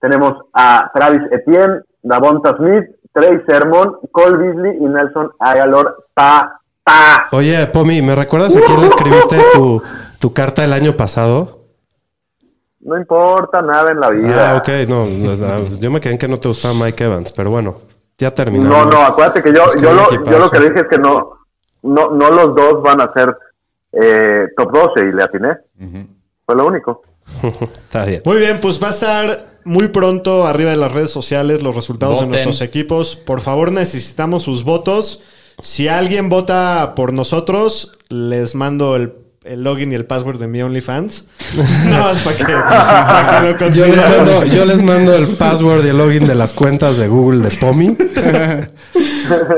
tenemos a Travis Etienne, Davonta Smith, Trey Sermon, Cole Beasley y Nelson Aguilar. Pa, pa. Oye, Pomi, ¿me recuerdas a quién le escribiste tu, tu carta el año pasado? No importa nada en la vida. Ah, ok, no, no, yo me quedé en que no te gustaba Mike Evans, pero bueno, ya No, terminamos. no, acuérdate que yo, Es que lo, yo lo que dije es que no, no, no los dos van a ser eh, top 12 y le atiné. Fue lo único. Está bien. muy bien, pues va a estar muy pronto arriba de las redes sociales los resultados Voten. de nuestros equipos. Por favor, necesitamos sus votos. Si alguien vota por nosotros, les mando el, el login y el password de mi OnlyFans. Nada más para que, para que lo Yo les, consideren. mando, yo les mando el password y el login de las cuentas de Google de Pomi.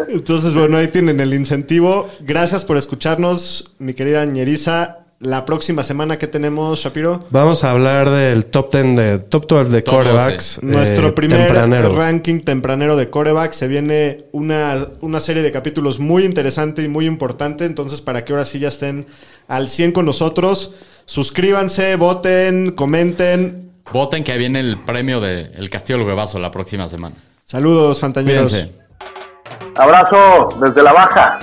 Entonces, bueno, ahí tienen el incentivo. Gracias por escucharnos, mi querida Ñeriza. La próxima semana que tenemos, Shapiro, Vamos a hablar del top 10 de top 12 de Top quarterbacks. eh, nuestro primer tempranero. ranking tempranero de coreback. Se viene una, una serie de capítulos muy interesante y muy importante. Entonces, para que ahora sí ya estén al 100 con nosotros, suscríbanse, voten, comenten. Voten que viene el premio de El Castillo del Huevazo la próxima semana. Saludos, fantañeros. Cuídense. Abrazo desde la baja.